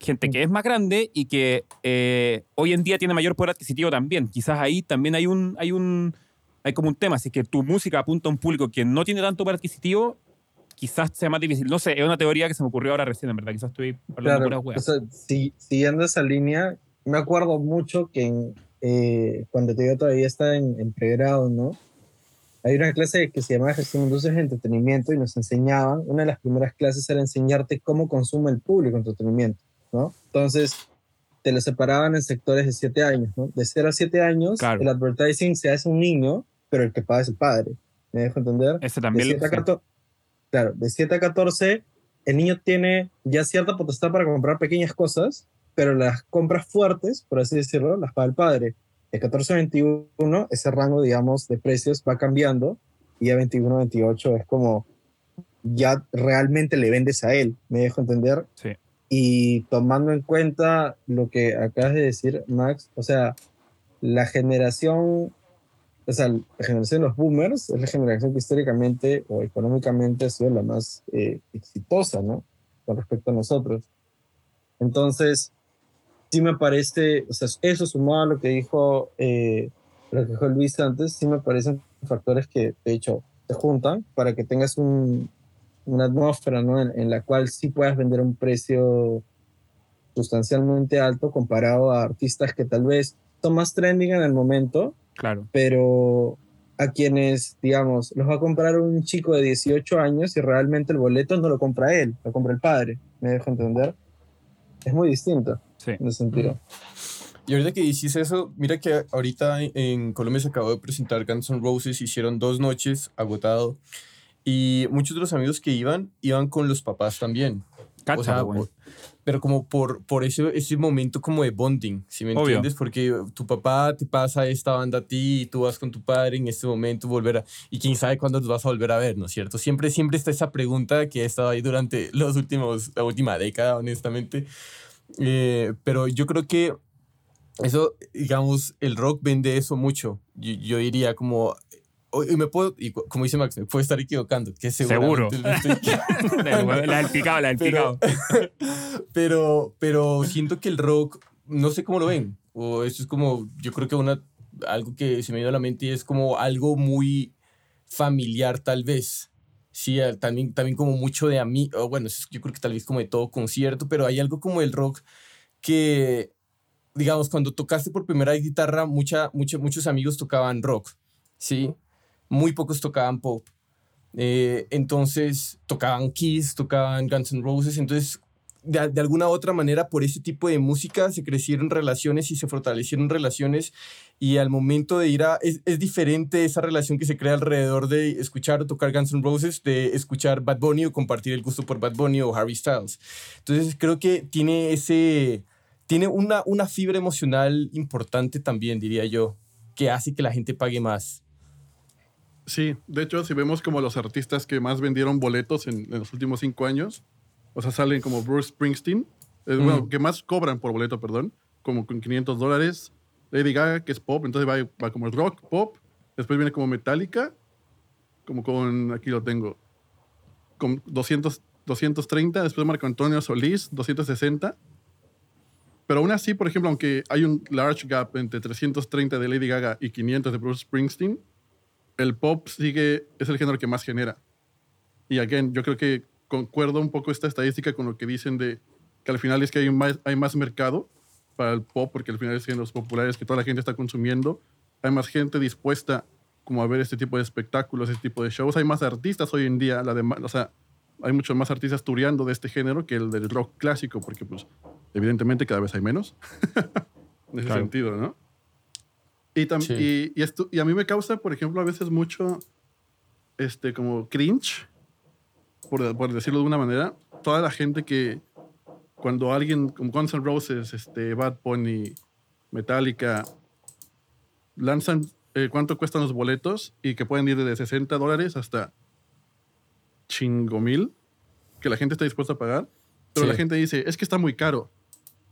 gente que es más grande y que eh, hoy en día tiene mayor poder adquisitivo también. Quizás ahí también hay un, hay un, hay como un tema, si es que tu música apunta a un público que no tiene tanto poder adquisitivo, quizás sea más difícil. No sé, es una teoría que se me ocurrió ahora recién, en verdad. Quizás estoy hablando Claro, de o sea, si- siguiendo esa línea, me acuerdo mucho que en, eh, cuando yo todavía estaba en, en pregrado, ¿no? Hay una clase que se llama Gestión de Industrias de Entretenimiento y nos enseñaban, una de las primeras clases era enseñarte cómo consume el público entretenimiento, ¿no? Entonces, te lo separaban en sectores de siete años, ¿no? De 0 a 7 años, Claro. el advertising se hace un niño, pero el que paga es el padre. ¿Me dejo entender? Ese de también. 7 a sí. 14, claro, de 7 a 14, el niño tiene ya cierta potestad para comprar pequeñas cosas, pero las compras fuertes, por así decirlo, las paga el padre. De 14 a 21, ese rango, digamos, de precios va cambiando y a 21 a 28 es como ya realmente le vendes a él, me dejo entender. Sí. Y tomando en cuenta lo que acabas de decir, Max, o sea, la generación, o sea, la generación de los boomers es la generación que históricamente o económicamente ha sido la más eh, exitosa, ¿no? Con respecto a nosotros. Entonces, sí me parece, o sea, eso sumado a lo que dijo, eh, lo que dijo Luis antes, sí me parecen factores que, de hecho, se juntan para que tengas un, una atmósfera, ¿no? En, en la cual sí puedas vender a un precio sustancialmente alto comparado a artistas que tal vez son más trending en el momento, Claro. pero a quienes, digamos, los va a comprar un chico de 18 años y realmente el boleto no lo compra él, lo compra el padre, ¿me dejo entender? Es muy distinto Sí. en ese sentido. Y ahorita que dices eso, mira que ahorita en Colombia se acabó de presentar Guns N' Roses, hicieron dos noches, agotado. Y muchos de los amigos que iban, iban con los papás también. Cacha, O sea, por- pero como por, por ese, ese momento como de bonding, ¿sí me Obvio. entiendes? Porque tu papá te pasa esta banda a ti y tú vas con tu padre en este momento volver a... Y quién sabe cuándo los vas a volver a ver, ¿no es cierto? Siempre, siempre está esa pregunta que ha estado ahí durante los últimos, la última década, honestamente. Eh, pero yo creo que eso, digamos, el rock vende eso mucho. Yo, yo diría como... Y me puedo, y como dice Max, me puedo estar equivocando, que Seguro. la del picado, la del picado. pero, pero siento que el rock, no sé cómo lo ven. O esto es como, yo creo que una, algo que se me dio a la mente es como algo muy familiar tal vez. Sí, también, también como mucho de a mí, o bueno, yo creo que tal vez como de todo concierto, pero hay algo como el rock que, digamos, cuando tocaste por primera vez guitarra, mucha, mucha, muchos amigos tocaban rock, ¿sí? Muy pocos tocaban pop. Eh, entonces tocaban Kiss, tocaban Guns N' Roses, entonces de, de alguna otra manera por ese tipo de música se crecieron relaciones y se fortalecieron relaciones y al momento de ir a... Es, es diferente esa relación que se crea alrededor de escuchar o tocar Guns N' Roses de escuchar Bad Bunny o compartir el gusto por Bad Bunny o Harry Styles. Entonces creo que tiene ese... Tiene una, una fibra emocional importante también, diría yo, que hace que la gente pague más. Sí, de hecho, si vemos como los artistas que más vendieron boletos en, en los últimos cinco años, o sea, salen como Bruce Springsteen, eh, bueno, Mm. que más cobran por boleto, perdón, como con 500 dólares. Lady Gaga, que es pop, entonces va, va como rock, pop. Después viene como Metallica, como con, aquí lo tengo, con 200, 230. Después Marco Antonio Solís, 260. Pero aún así, por ejemplo, aunque hay un large gap entre 330 de Lady Gaga y 500 de Bruce Springsteen, el pop sigue, es el género que más genera. Y again, yo creo que concuerdo un poco esta estadística con lo que dicen de que al final es que hay más, hay más mercado para el pop, porque al final es géneros populares que toda la gente está consumiendo. Hay más gente dispuesta como a ver este tipo de espectáculos, este tipo de shows. Hay más artistas hoy en día, la dema- o sea, hay muchos más artistas tureando de este género que el del rock clásico, porque pues evidentemente cada vez hay menos. en ese Claro. sentido, ¿no? Y, tam- Sí. y, y esto, y a mí me causa, por ejemplo, a veces mucho, este, como cringe, por, por decirlo de una manera, toda la gente que cuando alguien como Guns N' Roses, este, Bad Bunny, Metallica, lanzan eh, cuánto cuestan los boletos y que pueden ir desde 60 dólares hasta chingo mil, que la gente está dispuesta a pagar, pero Sí. la gente dice, es que está muy caro.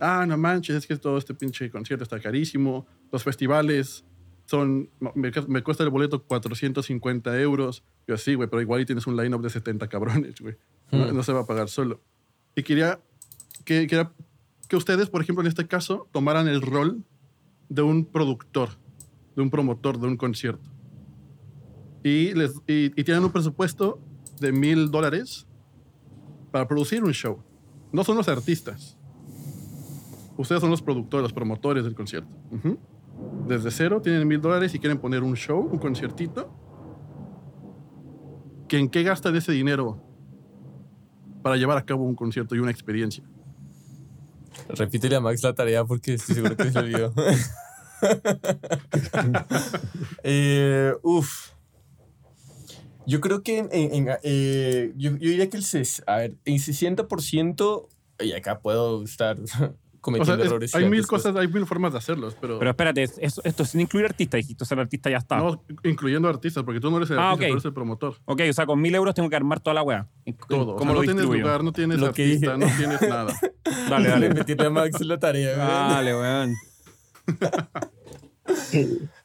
Ah, no manches, es que todo este pinche concierto está carísimo. Los festivales son, me, me cuesta el boleto 450 euros. Yo así, güey, pero igual y tienes un line-up de 70 cabrones, güey. No, Hmm. no se va a pagar solo. Y quería que, quería que ustedes, por ejemplo, en este caso, tomaran el rol de un productor, de un promotor de un concierto. Y, les, y, y tienen un presupuesto de mil dólares para producir un show. No son los artistas. Ustedes son los productores, los promotores del concierto. Ujú. Desde cero tienen mil dólares y quieren poner un show, un conciertito. ¿Que ¿En qué gastan ese dinero para llevar a cabo un concierto y una experiencia? Repítele a Max la tarea porque estoy seguro que se olvidó. eh, uf. Yo creo que en, en- en, eh, yo, yo diría que el ses- a ver, en 60%, y acá puedo estar O cometiendo sea, es- errores. hay mil cosas, hay mil formas de hacerlos, pero, Pero espérate, es- esto sin incluir artistas, dijiste, o sea, el artista ya está. no incluyendo artistas, porque tú no eres el Ah, artista, ok. tú eres el promotor. Ok, o sea, con mil euros tengo que armar toda la weá. Todo. O ¿Cómo sea, lo no tienes distribuyo? lugar, no tienes Lo artista, dije. no tienes nada. Dale, dale. Repetirle a Max la tarea. Dale, weón.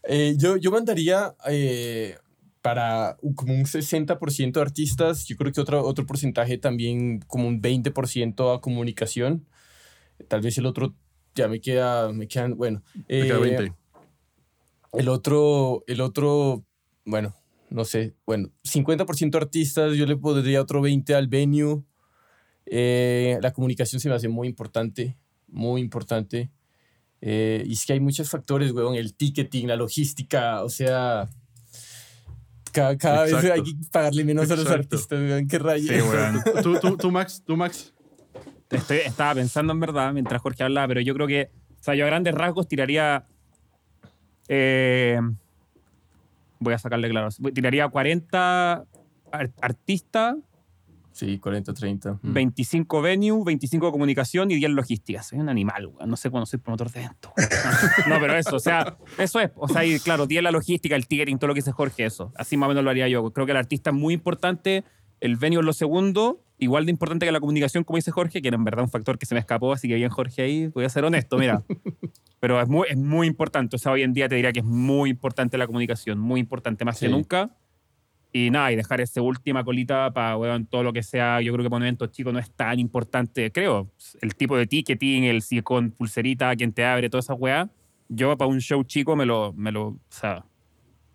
Eh, yo, yo mandaría eh, para como un 60% de artistas, yo creo que otro, otro porcentaje también como un 20% a comunicación. Tal vez el otro ya me queda, me quedan, bueno. Queda eh, 20. El otro, el otro, bueno, no sé, bueno, 50% artistas, yo le podría otro 20 al venue. Eh, la comunicación se me hace muy importante, muy importante. Eh, y es que hay muchos factores, weón, el ticketing, la logística, o sea, cada, cada vez Exacto. hay que pagarle menos a los Exacto. artistas, weón, qué rayos. Sí, weón. Tú, tú, tú, Max, tú, Max. Estoy- estaba pensando en verdad mientras Jorge hablaba, pero yo creo que, o sea, yo a grandes rasgos tiraría. eh, voy a sacarle claro. Tiraría 40 ar- artistas, Sí, 40, 30. mm. 25 venue, 25 comunicación y 10 logística. Soy un animal, weón. No sé cuándo soy promotor de eventos. No, pero eso, o sea, eso es. O sea, y claro, 10 la logística, el ticketing, todo lo que dice Jorge, eso. Así más o menos lo haría yo. Creo que el artista es muy importante, el venue es lo segundo, igual de importante que la comunicación, como dice Jorge, que era en verdad un factor que se me escapó, así que bien Jorge ahí, voy a ser honesto, mira. Pero es muy, es muy importante, o sea, hoy en día te diría que es muy importante la comunicación, muy importante, más que Sí. nunca. Y nada, y dejar esa última colita para todo lo que sea. Yo creo que para un evento chico no es tan importante, creo. El tipo de ticketing, el si con pulserita, quien te abre, toda esa weá. Yo para un show chico me lo, me lo, o sea,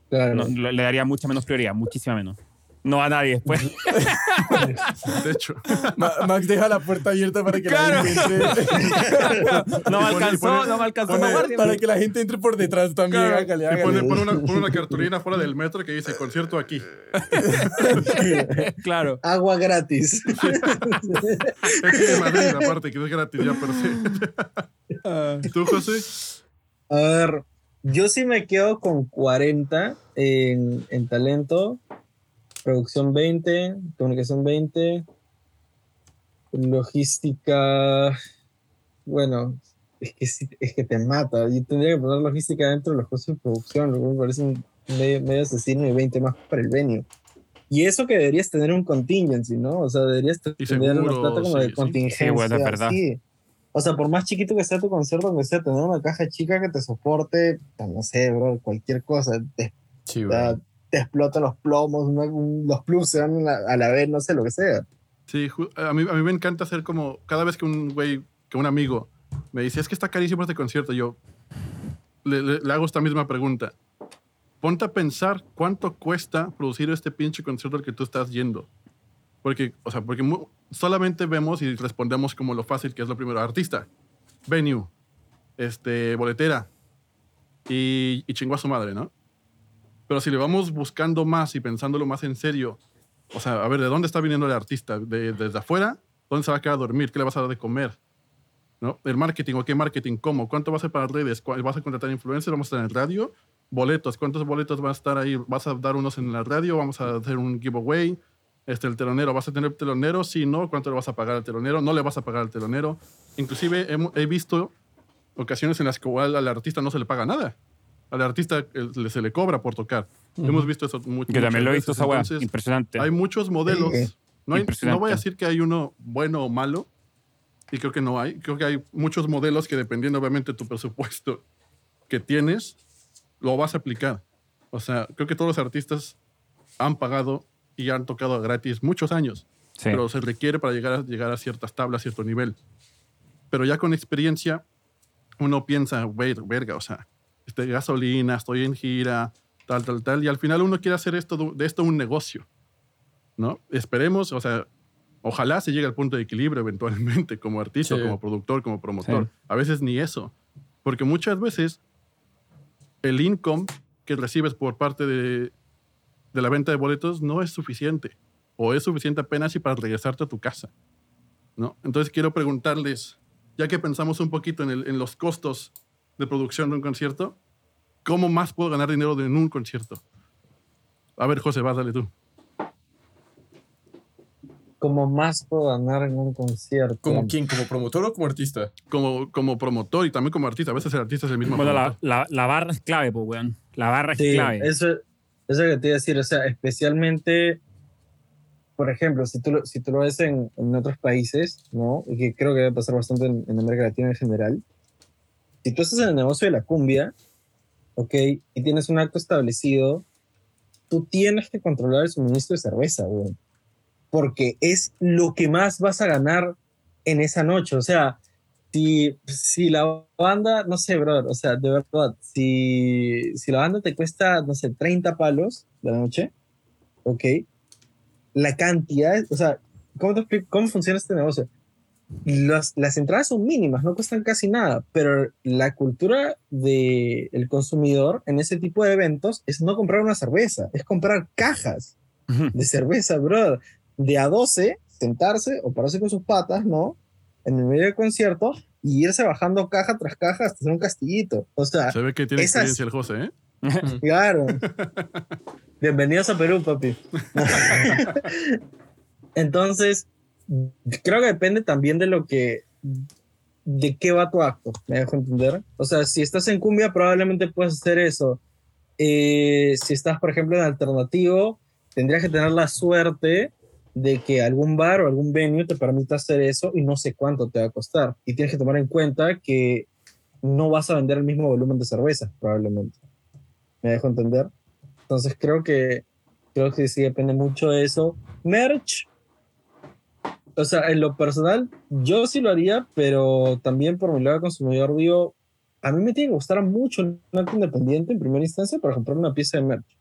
Claro. no- le daría mucha menos prioridad, muchísima menos. No a nadie después. De hecho. Ma- Max deja la puerta abierta para que Claro. la gente entre, no me Y alcanzó, pone- no me alcanzó. pone- guardia. para que la gente entre por detrás también. Claro, hágale, y hágale. pone, pone una, pone una cartulina fuera del metro que dice concierto aquí. claro. Agua gratis. Es de Madrid, aparte, que es gratis ya por sí. Ah. ¿Tú, José? A ver, yo sí me quedo con 40 en, en talento, producción 20, comunicación 20, logística, bueno, es que, es que te mata. Yo tendría que poner logística dentro de los costos de producción, lo que me parece un medio, medio asesino y 20 más para el venue. Y eso que deberías tener un contingency, ¿no? O sea, deberías tener una seguro, plata como sí, de contingencia. Sí, bueno, es verdad. sí. O sea, por más chiquito que sea tu concierto, aunque sea tener una caja chica que te soporte, no sé, bro, cualquier cosa, te, Sí, te- weón. Te explotan los plomos, los plus se van a la, vez, no sé, lo que sea. Sí, a mí, a mí me encanta hacer como. Cada vez que un güey, que un amigo me dice, es que está carísimo este concierto, yo le, hago esta misma pregunta. Ponte a pensar cuánto cuesta producir este pinche concierto al que tú estás yendo. Porque, o sea, porque solamente vemos y respondemos como lo fácil que es lo primero. Artista, venue, este, boletera y, y chingó a su madre, ¿no? Pero si le vamos buscando más y pensándolo más en serio, o sea, a ver, ¿de dónde está viniendo el artista? ¿De, ¿Desde afuera? ¿Dónde se va a quedar a dormir? ¿Qué le vas a dar de comer? ¿No? El marketing, ¿o qué marketing? ¿Cómo? ¿Cuánto va a para redes? ¿Cuál- ¿Vas a contratar influencers? ¿Vamos a estar en el radio? ¿Boletos? ¿Cuántos boletos van a estar ahí? ¿Vas a dar unos en la radio? ¿Vamos a hacer un giveaway? Este, el telonero, ¿vas a tener telonero? Sí, no. ¿Cuánto le vas a pagar al telonero? No le vas a pagar al telonero. Inclusive hemo- he visto ocasiones en las que igual al artista no se le paga nada. Al artista le- se le cobra por tocar. Hemos visto eso mu- Yo también lo he muchas visto. Entonces, Impresionante. hay muchos modelos. Sí. No, hay- Impresionante. no voy a decir que hay uno bueno o malo, y creo que no hay. Creo que hay muchos modelos que dependiendo obviamente de tu presupuesto que tienes, lo vas a aplicar. O sea, creo que todos los artistas han pagado y han tocado gratis muchos años, Sí. pero se requiere para llegar a, llegar a ciertas tablas, cierto nivel. Pero ya con experiencia, uno piensa, "Ver- verga, o sea, este, gasolina, estoy en gira, tal, tal, tal, y al final uno quiere hacer esto, de- esto un negocio, ¿no? Esperemos, o sea, ojalá se llegue al punto de equilibrio eventualmente como artista, Sí. como productor, como promotor. Sí. A veces ni eso, porque muchas veces el income que recibes por parte de, de la venta de boletos no es suficiente, o es suficiente apenas y para regresarte a tu casa, ¿no? Entonces quiero preguntarles, ya que pensamos un poquito en, el- en los costos de producción de un concierto, ¿cómo más puedo ganar dinero de- en un concierto? A ver, José, vas, dale tú. Como más puedo ganar en un concierto. ¿Como quién? ¿Como promotor o como artista? Como, como promotor y también como artista. A veces el artista es el mismo Bueno, la, la, la barra es clave, pues, weón. La barra es Sí, clave. eso, eso es lo que te iba a decir. O sea, especialmente, por ejemplo, si tú lo, si tú lo ves en, en otros países, ¿no? Y que creo que debe pasar bastante en, en América Latina en general. Si tú estás en el negocio de la cumbia, ¿ok? Y tienes un acto establecido, tú tienes que controlar el suministro de cerveza, güey. Porque es lo que más vas a ganar en esa noche. O sea, si, si la banda, no sé, brother, o sea, de verdad, si, si la banda te cuesta, no sé, 30 palos de la noche, ok, la cantidad, o sea, ¿cómo, te? ¿Cómo funciona este negocio? Las, las entradas son mínimas, no cuestan casi nada, pero la cultura del consumidor en ese tipo de eventos es no comprar una cerveza, es comprar cajas de cerveza, brother. De a 12, sentarse o pararse con sus patas, ¿no? En el medio del concierto y irse bajando caja tras caja hasta hacer un castillito. O sea, Se ve que tiene esas- experiencia el José, ¿eh? claro. Bienvenidos a Perú, papi. Entonces, creo que depende también de lo que. de qué va tu acto, ¿me dejo entender? O sea, si estás en cumbia, probablemente puedes hacer eso. Eh, si estás, por ejemplo, en alternativo, tendrías que tener la suerte de que algún bar o algún venue te permita hacer eso y no sé cuánto te va a costar. Y tienes que tomar en cuenta que no vas a vender el mismo volumen de cerveza, probablemente. ¿Me dejo entender? Entonces creo que creo que sí depende mucho de eso. Merch. O sea, en lo personal, yo sí lo haría, pero también por mi lado consumidor digo, a mí me tiene que gustar mucho un acto independiente en primera instancia para comprar una pieza de merch.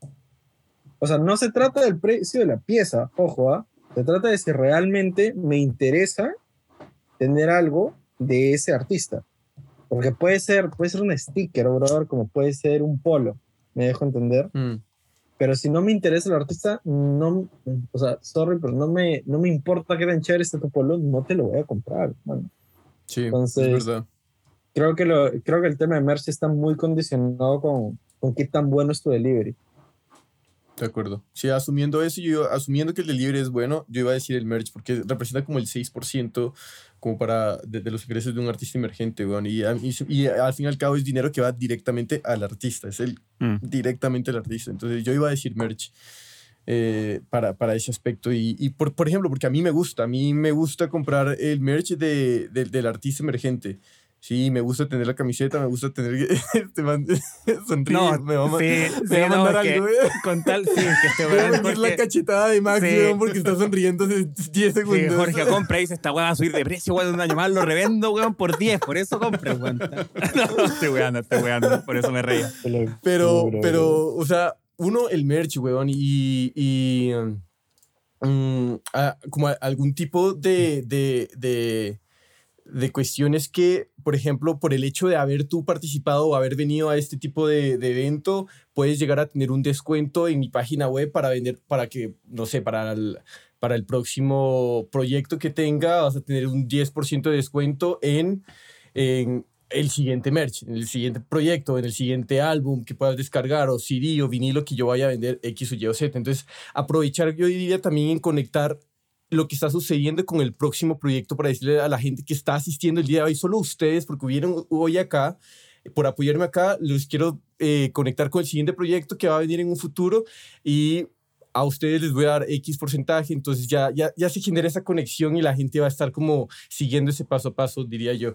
O sea, no se trata del precio de la pieza, ojo, ¿ah? Se trata de si realmente me interesa tener algo de ese artista. Porque puede ser, puede ser un sticker, brother, como puede ser un polo. ¿Me dejo entender? Mm. Pero si no me interesa el artista, no, o sea, sorry, pero no me, no me importa que tan chévere este tu polo, no te lo voy a comprar. mano. Sí, Entonces- es verdad. Creo que, lo, creo que el tema de merch está muy condicionado con, con qué tan bueno es tu delivery. De acuerdo. Sí, asumiendo eso, yo asumiendo que el delivery es bueno, yo iba a decir el merch porque representa como el 6% como para de, de los ingresos de un artista emergente, weón. Y, y, y al fin y al cabo es dinero que va directamente al artista, es el Mm. directamente al artista. Entonces yo iba a decir merch eh, para, para ese aspecto. Y, y por, por ejemplo, porque a mí me gusta, a mí me gusta comprar el merch de, de- del artista emergente. Sí, me gusta tener la camiseta, me gusta tener... Este man sonríe, No, me va sí, me sí, va a no, mandar que algo, eh. Con tal, sí, que este Voy a poner la Jorge- cachetada de Max, Sí. weón, porque está sonriendo hace 10 Sí, segundos. Jorge compra y dice, esta weá va a subir de precio, weón, un año más lo revendo, weón, por 10, por eso compra, weón. No, estoy weando, estoy weando, por eso me reía. Pero, pero, o sea, uno, el merch, weón, y, y um, a- como a- algún tipo de, de, de, de cuestiones que, por ejemplo, por el hecho de haber tú participado o haber venido a este tipo de, evento, puedes llegar a tener un descuento en mi página web para vender, para que, no sé, para el, para el próximo proyecto que tenga, vas a tener un 10% de descuento en, en el siguiente merch, en el siguiente proyecto, en el siguiente álbum que puedas descargar, o CD o vinilo que yo vaya a vender X o Y o Z. Entonces, aprovechar, yo diría también en conectar lo que está sucediendo con el próximo proyecto para decirle a la gente que está asistiendo el día de hoy, solo ustedes, porque hubieron hoy acá, por apoyarme acá, los quiero eh, conectar con el siguiente proyecto que va a venir en un futuro y a ustedes les voy a dar X porcentaje, entonces ya, ya, ya se genera esa conexión y la gente va a estar como siguiendo ese paso a paso, diría yo.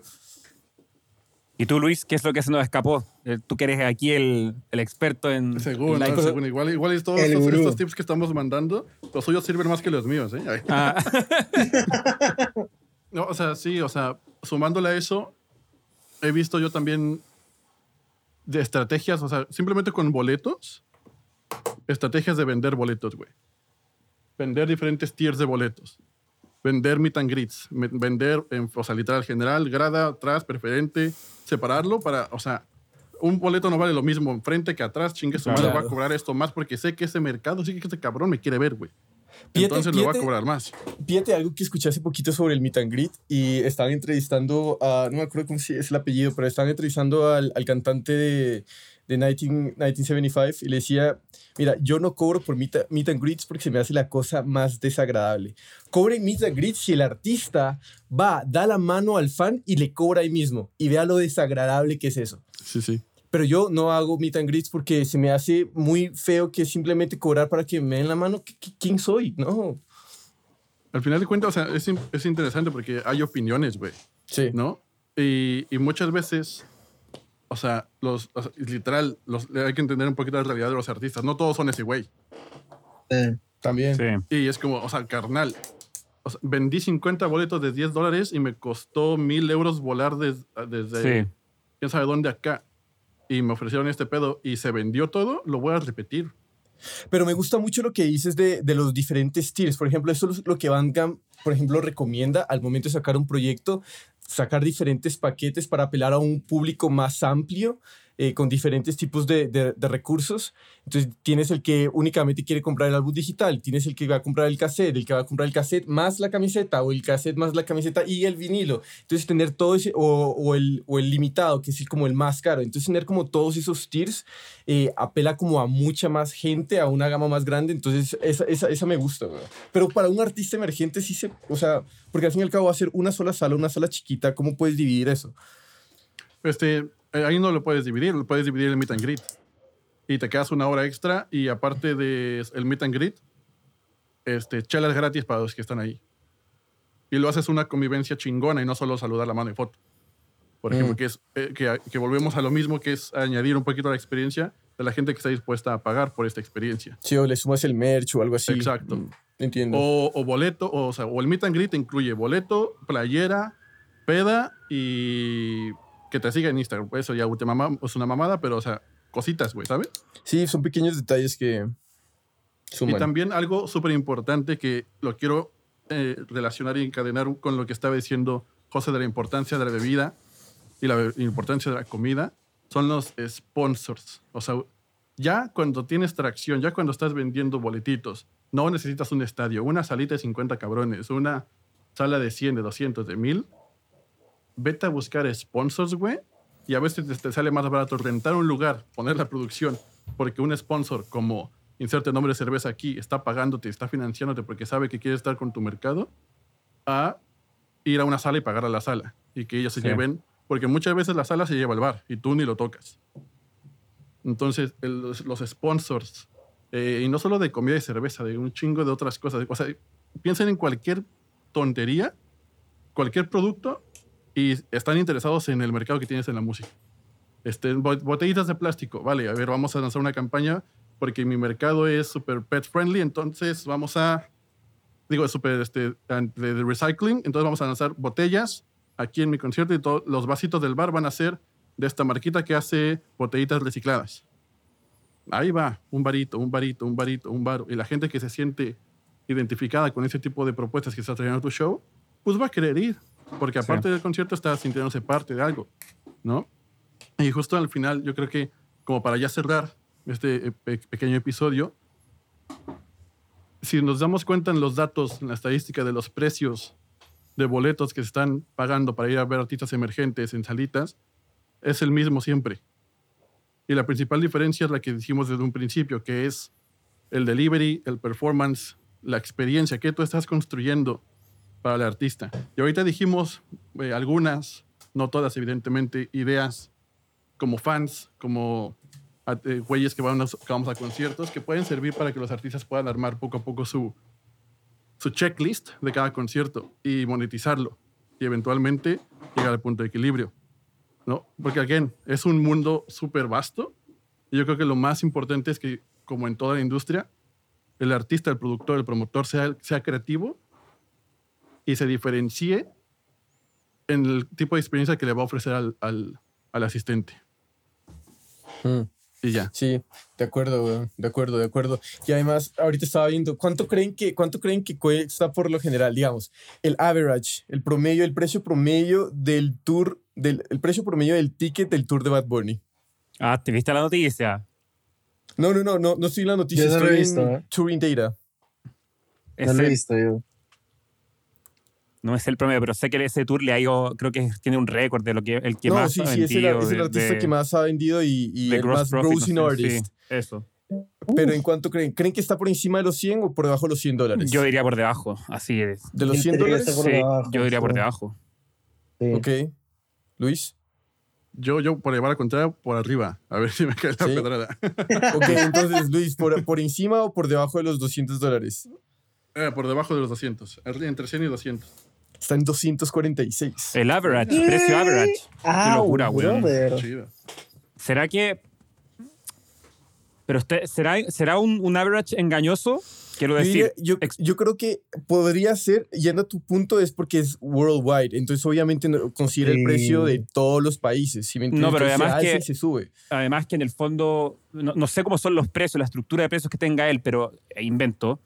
¿Y tú, Luis, qué es lo que se nos escapó? Eh, Tú que eres aquí el, el experto en... Según, en ¿no? Según. Igual, igual y todos estos, estos tips que estamos mandando, los suyos sirven más que los míos, ¿eh? Ah, No, o sea, sí, o sea, sumándole a eso, he visto yo también de estrategias, o sea, simplemente con boletos, estrategias de vender boletos, güey. Vender diferentes tiers de boletos. Vender meet and greets. Vender, en, o sea, literal, general, grada, atrás, preferente, separarlo para, o sea, un boleto no vale lo mismo enfrente que atrás, chingue su madre, voy a cobrar esto más porque sé que ese mercado, sí que ese cabrón me quiere ver, güey. Entonces le voy a cobrar más. Fíjate algo que escuché hace poquito sobre el meet and greet y estaban entrevistando a, no me acuerdo cómo es el apellido, pero estaban entrevistando al, al cantante de, de 19 1975 y le decía, mira, yo no cobro por meet, meet and greets porque se me hace la cosa más desagradable. Cobren meet and greets si el artista va, da la mano al fan y le cobra ahí mismo y vea lo desagradable que es eso. Sí, sí. Pero yo no hago meet and greets porque se me hace muy feo que simplemente cobrar para que me den la mano. ¿Qui- qui- ¿Quién soy? No. Al final de cuentas, o sea, es, es interesante porque hay opiniones, güey, Sí. ¿no? Y, y muchas veces, o sea, los, o sea, literal, los, hay que entender un poquito la realidad de los artistas. No todos son ese güey. Eh, También. sí. Y es como, o sea, carnal. o sea, vendí 50 boletos de 10 dólares y me costó 1000 euros volar des- desde Sí. quién sabe dónde acá. Y me ofrecieron este pedo y se vendió todo, lo voy a repetir. Pero me gusta mucho lo que dices de, de los diferentes tiers. Por ejemplo, eso es lo que Bandcamp, por ejemplo, recomienda al momento de sacar un proyecto, sacar diferentes paquetes para apelar a un público más amplio. Eh, con diferentes tipos de, de- de recursos. Entonces tienes el que únicamente quiere comprar el álbum digital, tienes el que va a comprar el cassette, el que va a comprar el cassette más la camiseta, o el cassette más la camiseta y el vinilo. Entonces tener todo ese, o, o el, o el limitado, que es como el más caro. Entonces tener como todos esos tiers eh, apela como a mucha más gente, a una gama más grande. Entonces esa, esa, esa me gusta. Pero para un artista emergente sí se, o sea, porque al fin y al cabo va a ser una sola sala, una sala chiquita, ¿cómo puedes dividir eso? Este, eh, ahí no lo puedes dividir, lo puedes dividir el meet and greet. Y te quedas una hora extra y aparte del el meet and greet, este, chelas gratis para los que están ahí. Y lo haces una convivencia chingona y no solo saludar la mano y foto. Por ejemplo, Mm. que, es, eh, que, que volvemos a lo mismo, que es añadir un poquito la experiencia de la gente que está dispuesta a pagar por esta experiencia. Si o le sumas el merch o algo así. Exacto. Mm, Entiendo. O, o boleto, o, o sea, o el meet and greet incluye boleto, playera, peda y que te siga en Instagram. Eso ya te mama- es una mamada, pero, o sea, cositas, güey, ¿sabes? Sí, son pequeños detalles que suman. Y también algo súper importante que lo quiero eh, relacionar y encadenar con lo que estaba diciendo José de la importancia de la bebida y la be- importancia de la comida, son los sponsors. O sea, ya cuando tienes tracción, ya cuando estás vendiendo boletitos, no necesitas un estadio, una salita de 50 cabrones, una sala de 100, de 200, de 1000. Vete a buscar sponsors, güey, y a veces te, te sale más barato rentar un lugar, poner la producción, porque un sponsor como inserte nombre de cerveza aquí está pagándote, está financiándote porque sabe que quiere estar con tu mercado, a ir a una sala y pagar a la sala y que ellos se Sí. lleven, porque muchas veces la sala se lleva al bar y tú ni lo tocas. Entonces, el- los sponsors, eh, y no solo de comida y cerveza, de un chingo de otras cosas, o sea, piensen en cualquier tontería, cualquier producto y están interesados en el mercado que tienes en la música. Este, bo- botellitas de plástico, vale, a ver, vamos a lanzar una campaña porque mi mercado es super pet friendly, entonces vamos a, digo, súper este, de, recycling, entonces vamos a lanzar botellas aquí en mi concierto y todos los vasitos del bar van a ser de esta marquita que hace botellitas recicladas. Ahí va, un varito, un varito, un varito, un varo. Y la gente que se siente identificada con ese tipo de propuestas que está trayendo tu show, pues va a querer ir. Porque aparte del concierto está sintiéndose parte de algo, ¿no? Y justo al final, yo creo que como para ya cerrar este eh, pe- pequeño episodio, si nos damos cuenta en los datos, en la estadística de los precios de boletos que se están pagando para ir a ver artistas emergentes en salitas, es el mismo siempre. Y la principal diferencia es la que dijimos desde un principio, que es el delivery, el performance, la experiencia que tú estás construyendo para el artista. Y ahorita dijimos eh, algunas, no todas evidentemente, ideas como fans, como a- eh, güeyes que, van que vamos a conciertos, que pueden servir para que los artistas puedan armar poco a poco su, su checklist de cada concierto y monetizarlo y eventualmente llegar al punto de equilibrio. ¿no? Porque, again, es un mundo súper vasto. Y yo creo que lo más importante es que, como en toda la industria, el artista, el productor, el promotor sea, sea creativo y se diferencie en el tipo de experiencia que le va a ofrecer al, al, al asistente. Mm. Y ya. Sí, de acuerdo, weón. De acuerdo, de acuerdo. Y además, ahorita estaba viendo, ¿cuánto creen que, cuánto creen que cuesta por lo general? Digamos, el average, el promedio, el precio promedio del tour, del, el precio promedio del ticket del tour de Bad Bunny. Ah, ¿te viste la noticia? No, no, no, no, no estoy en la noticia, Yo no lo estoy he visto, en ¿eh? Touring Data. No lo he visto yo. No es el promedio, pero sé que ese tour le ha ido, creo que tiene un récord de lo que el que no, más sí, ha sí, es el, vendido es el artista de- que más ha vendido y, el más profit, grossing no sé, artist. sí, eso. Pero ¿en cuánto creen? ¿Creen que está por encima de los 100 o por debajo de los 100 dólares? Yo diría por debajo, así es. ¿De los 100 Yo diría que dólares? Sí, debajo, yo diría por debajo. Sí. Ok. Luis. Yo, yo por llevar a contraria, por arriba. A ver si me cae la Sí. pedrada. Ok, entonces, Luis, ¿por, ¿por encima o por debajo de los 200 dólares? Eh, por debajo de los 200. Entre 100 y 200. Está en 246. El average, precio average. Ah, locura, weón. ¿Será que... Pero usted, ¿será, ¿será un, un average engañoso? Quiero Yo, decir, diría- yo, ex- yo creo que podría ser, yendo a tu punto, es porque es worldwide. Entonces, obviamente, no- considera el Sí. precio de todos los países. ¿sí me entiendes? No, pero Entonces, además que- se sube. además que en el fondo, no, no sé cómo son los precios, la estructura de precios que tenga él, pero invento,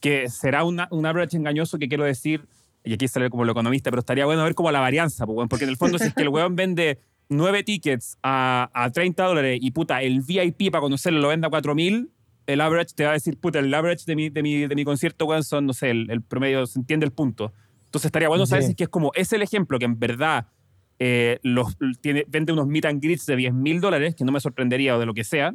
que será una- un average engañoso que quiero decir, y aquí sale como lo economista, pero estaría bueno ver como la varianza, pues, porque en el fondo si es que el weón vende nueve tickets a, a 30 dólares y puta, el VIP para conocerlo lo vende a 4 mil, el average te va a decir, puta, el average de mi, de mi, de mi concierto, weón, son, no sé, el, el promedio, se entiende el punto. Entonces estaría bueno saber Sí. si es que es como, es el ejemplo que en verdad eh, los, tiene, vende unos meet and greets de 10 mil dólares, que no me sorprendería o de lo que sea,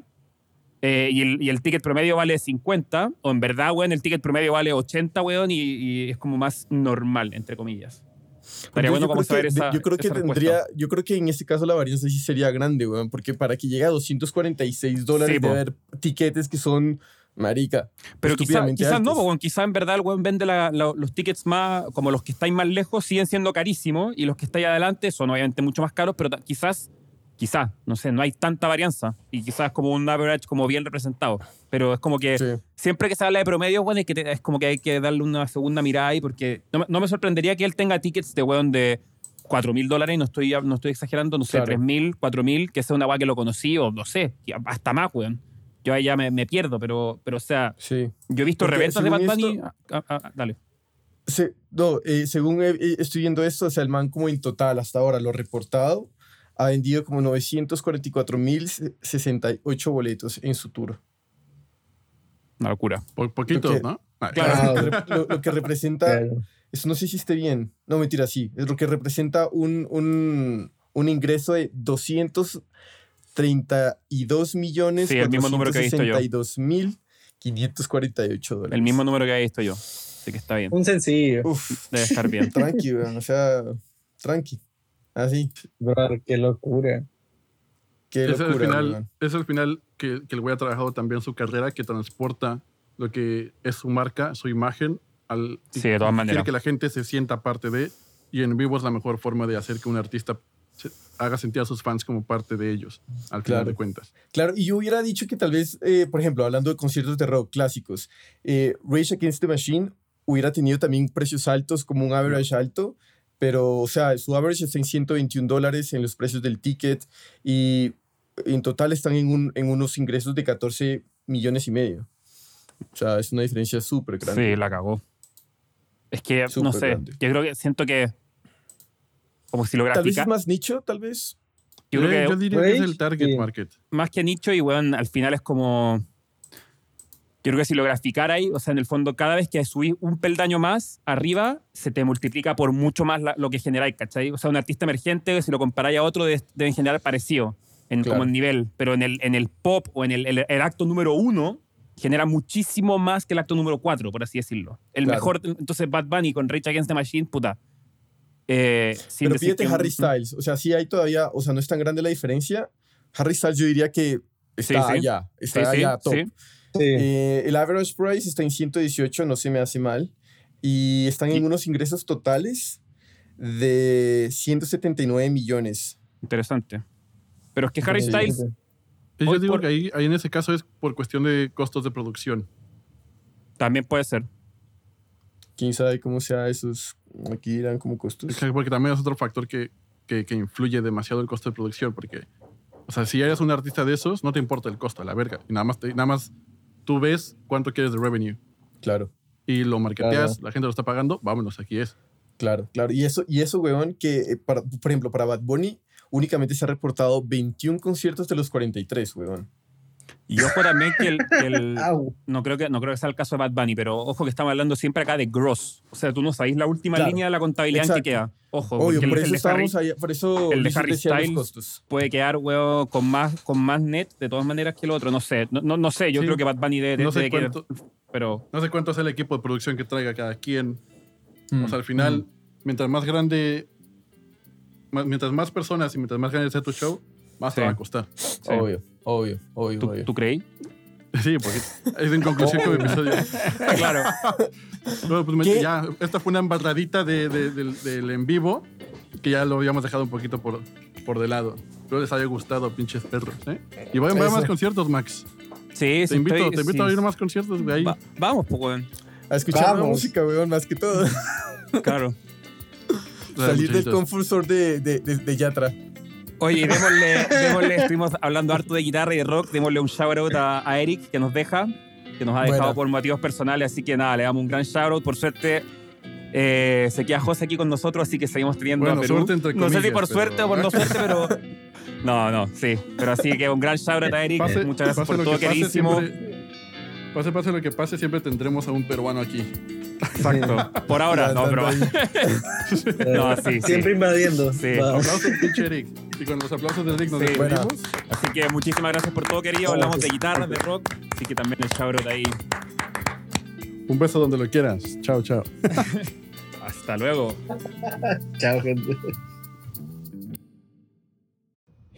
eh, y, el, y el ticket promedio vale 50, o en verdad, weón, el ticket promedio vale 80, weón, y, y es como más normal, entre comillas. Estaría bueno como saber que- esa Yo creo que esa respuesta. tendría, yo creo que en este caso la varianza sí sería grande, weón, porque para que llegue a 246 dólares Sí, de haber tiquetes que son marica. Pero quizás quizá no, weón, quizás en verdad el weón vende la- la- los tickets más, como los que estáis más lejos, siguen siendo carísimos, y los que estáis adelante son obviamente mucho más caros, pero quizás, quizás, no sé, no hay tanta varianza, y quizás como un average como bien representado. Pero es como que Sí. siempre que se habla de promedio, weón, es, que te- es como que hay que darle una segunda mirada ahí, porque no, me- no me sorprendería que él tenga tickets de weón de 4 mil dólares, y no estoy, no estoy exagerando, no sé, Claro. 3 mil, 4 mil, que sea una weá que lo conocí, o no sé, hasta más, weón. Yo ahí ya me, me pierdo, pero, pero o sea, Sí. yo he visto Porque reventas de Bad Bunny. esto- ah, ah, ah, dale. Se- no, eh, según eh, estoy viendo esto, o sea, el man como en total hasta ahora, lo reportado, ha vendido como 944.068 boletos en su tour. Una locura. Por poquito, Ok. ¿no? Ah, Claro, lo, que lo- que representa, Claro. eso no sé si esté bien, no mentira, sí, es lo que representa un, un, un ingreso de 232 millones Sí, el mismo número que he visto yo. 548 dólares. El mismo número que había visto yo. Así que está bien. Un sencillo. Uf, Debe estar bien. tranqui, o sea, tranqui. Así, Brother, qué locura. qué Ese es el final, es el final que, que el güey ha trabajado también su carrera, que transporta lo que es su marca, su imagen, al, Sí, de todas maneras. que la gente se sienta parte de, y en vivo es la mejor forma de hacer que un artista se- haga sentir a sus fans como parte de ellos, al final Claro. de cuentas. Claro, y yo hubiera dicho que tal vez, eh, por ejemplo, hablando de conciertos de rock clásicos, eh, Rage Against the Machine hubiera tenido también precios altos, como un average alto, pero, o sea, su average está en 121 dólares en los precios del ticket y en total están en, un- en unos ingresos de 14 millones y medio. O sea, es una diferencia súper grande. Sí, la cagó. Es que, no Súper sé, grande. yo creo que siento que. Como si lo Tal vez grafica. es más nicho, tal vez. Yo creo que yo diría que es el target sí. market. más que nicho y bueno, al final es como. Yo creo que si lo graficara ahí, o sea, en el fondo, cada vez que subís un peldaño más arriba, se te multiplica por mucho más la- lo que generáis, ¿cachai? O sea, un artista emergente, si lo comparáis a otro, de- deben generar parecido en, Claro. como en nivel, pero en el, en el pop o en el, el- el acto número uno, genera muchísimo más que el acto número cuatro, por así decirlo. El Claro. mejor, entonces, Bad Bunny con Rage Against the Machine, puta. Eh, Pero que- Harry Styles, o sea, sí hay todavía, o sea, no es tan grande la diferencia. Harry Styles yo diría que está sí. allá, está sí, allá top. Sí. Eh, el average price está en 118, no se me hace mal. Y están en unos ingresos totales de 179 millones Interesante. Pero es que Harry Styles, sí. Y yo digo por- que ahí, ahí en ese caso es por cuestión de costos de producción. también puede ser. ¿Quién sabe cómo sea esos? Aquí eran como costos. Es que- Porque también es otro factor que, que, que influye demasiado el costo de producción. Porque, o sea, si eres un artista de esos, no te importa el costo, a la verga. Y nada más, te- nada más tú ves cuánto quieres de revenue. Claro, Y lo marketeas, la gente lo está pagando, vámonos, aquí es. claro, claro. Y eso, y eso weón, que, eh, para, por ejemplo, para Bad Bunny únicamente se ha reportado 21 conciertos de los 43, weón. Y ojo también que el, que el- no, creo que, no creo que sea el caso de Bad Bunny, pero ojo que estamos hablando siempre acá de gross. O sea, tú no sabéis la última Claro. línea de la contabilidad en Exacto. que queda. Ojo, Obvio, por el, eso el de Harry estábamos ahí, por eso el de Harry Styles puede quedar, weón, con más, con más net de todas maneras que el otro. No sé, no, no, no sé. Yo Sí. creo que Bad Bunny debe, No sé, quedar- cuánto, Pero no sé cuánto es el equipo de producción que traiga cada quien. Mm, O sea, al final, mm. mientras más grande, más- mientras más personas y mientras más grande sea tu show, más te va a costar. sí. Obvio, obvio, obvio, ¿Tú, obvio. ¿tú creí? Sí, porque es en conclusión con el episodio. claro. Bueno, pues ya, esta fue una embarradita de, de- del, del en vivo que ya lo habíamos dejado un poquito por, por de lado. Espero les haya gustado, pinches perros. ¿eh? Y vayan a más conciertos, Max. Sí, Te sí. invito, estoy- te invito sí. a ir a más conciertos, güey. ahí. Va- vamos, pues, weón. A escuchar la música, weón, más que todo. Claro. Salir del zone de, de, de, de Yatra. Oye, démosle, démosle, estuvimos hablando harto de guitarra y de rock, démosle un shout out a, a Eric que nos deja, que nos ha dejado por motivos personales, así que nada, le damos un gran shout out. Por suerte, eh, se queda José aquí con nosotros, así que seguimos teniendo Bueno, a Perú. suerte entre no sé si por pero- suerte o por no suerte, pero. No, no, sí. Pero así que un gran shout out a Eric. Pase- Muchas gracias por todo, pase, queridísimo. siempre- Pase, pase lo que pase, siempre tendremos a un peruano aquí. Exacto. Por ahora, no, pero. No, sí, sí. Siempre invadiendo. Sí. Aplausos, pinche Eric. Y con los aplausos de Eric nos Sí. despedimos. Así que muchísimas gracias por todo, querido. Hablamos de guitarra, de rock. Así que también el shout out ahí. Un beso donde lo quieras. Chao, chao. Hasta luego. Chao, gente.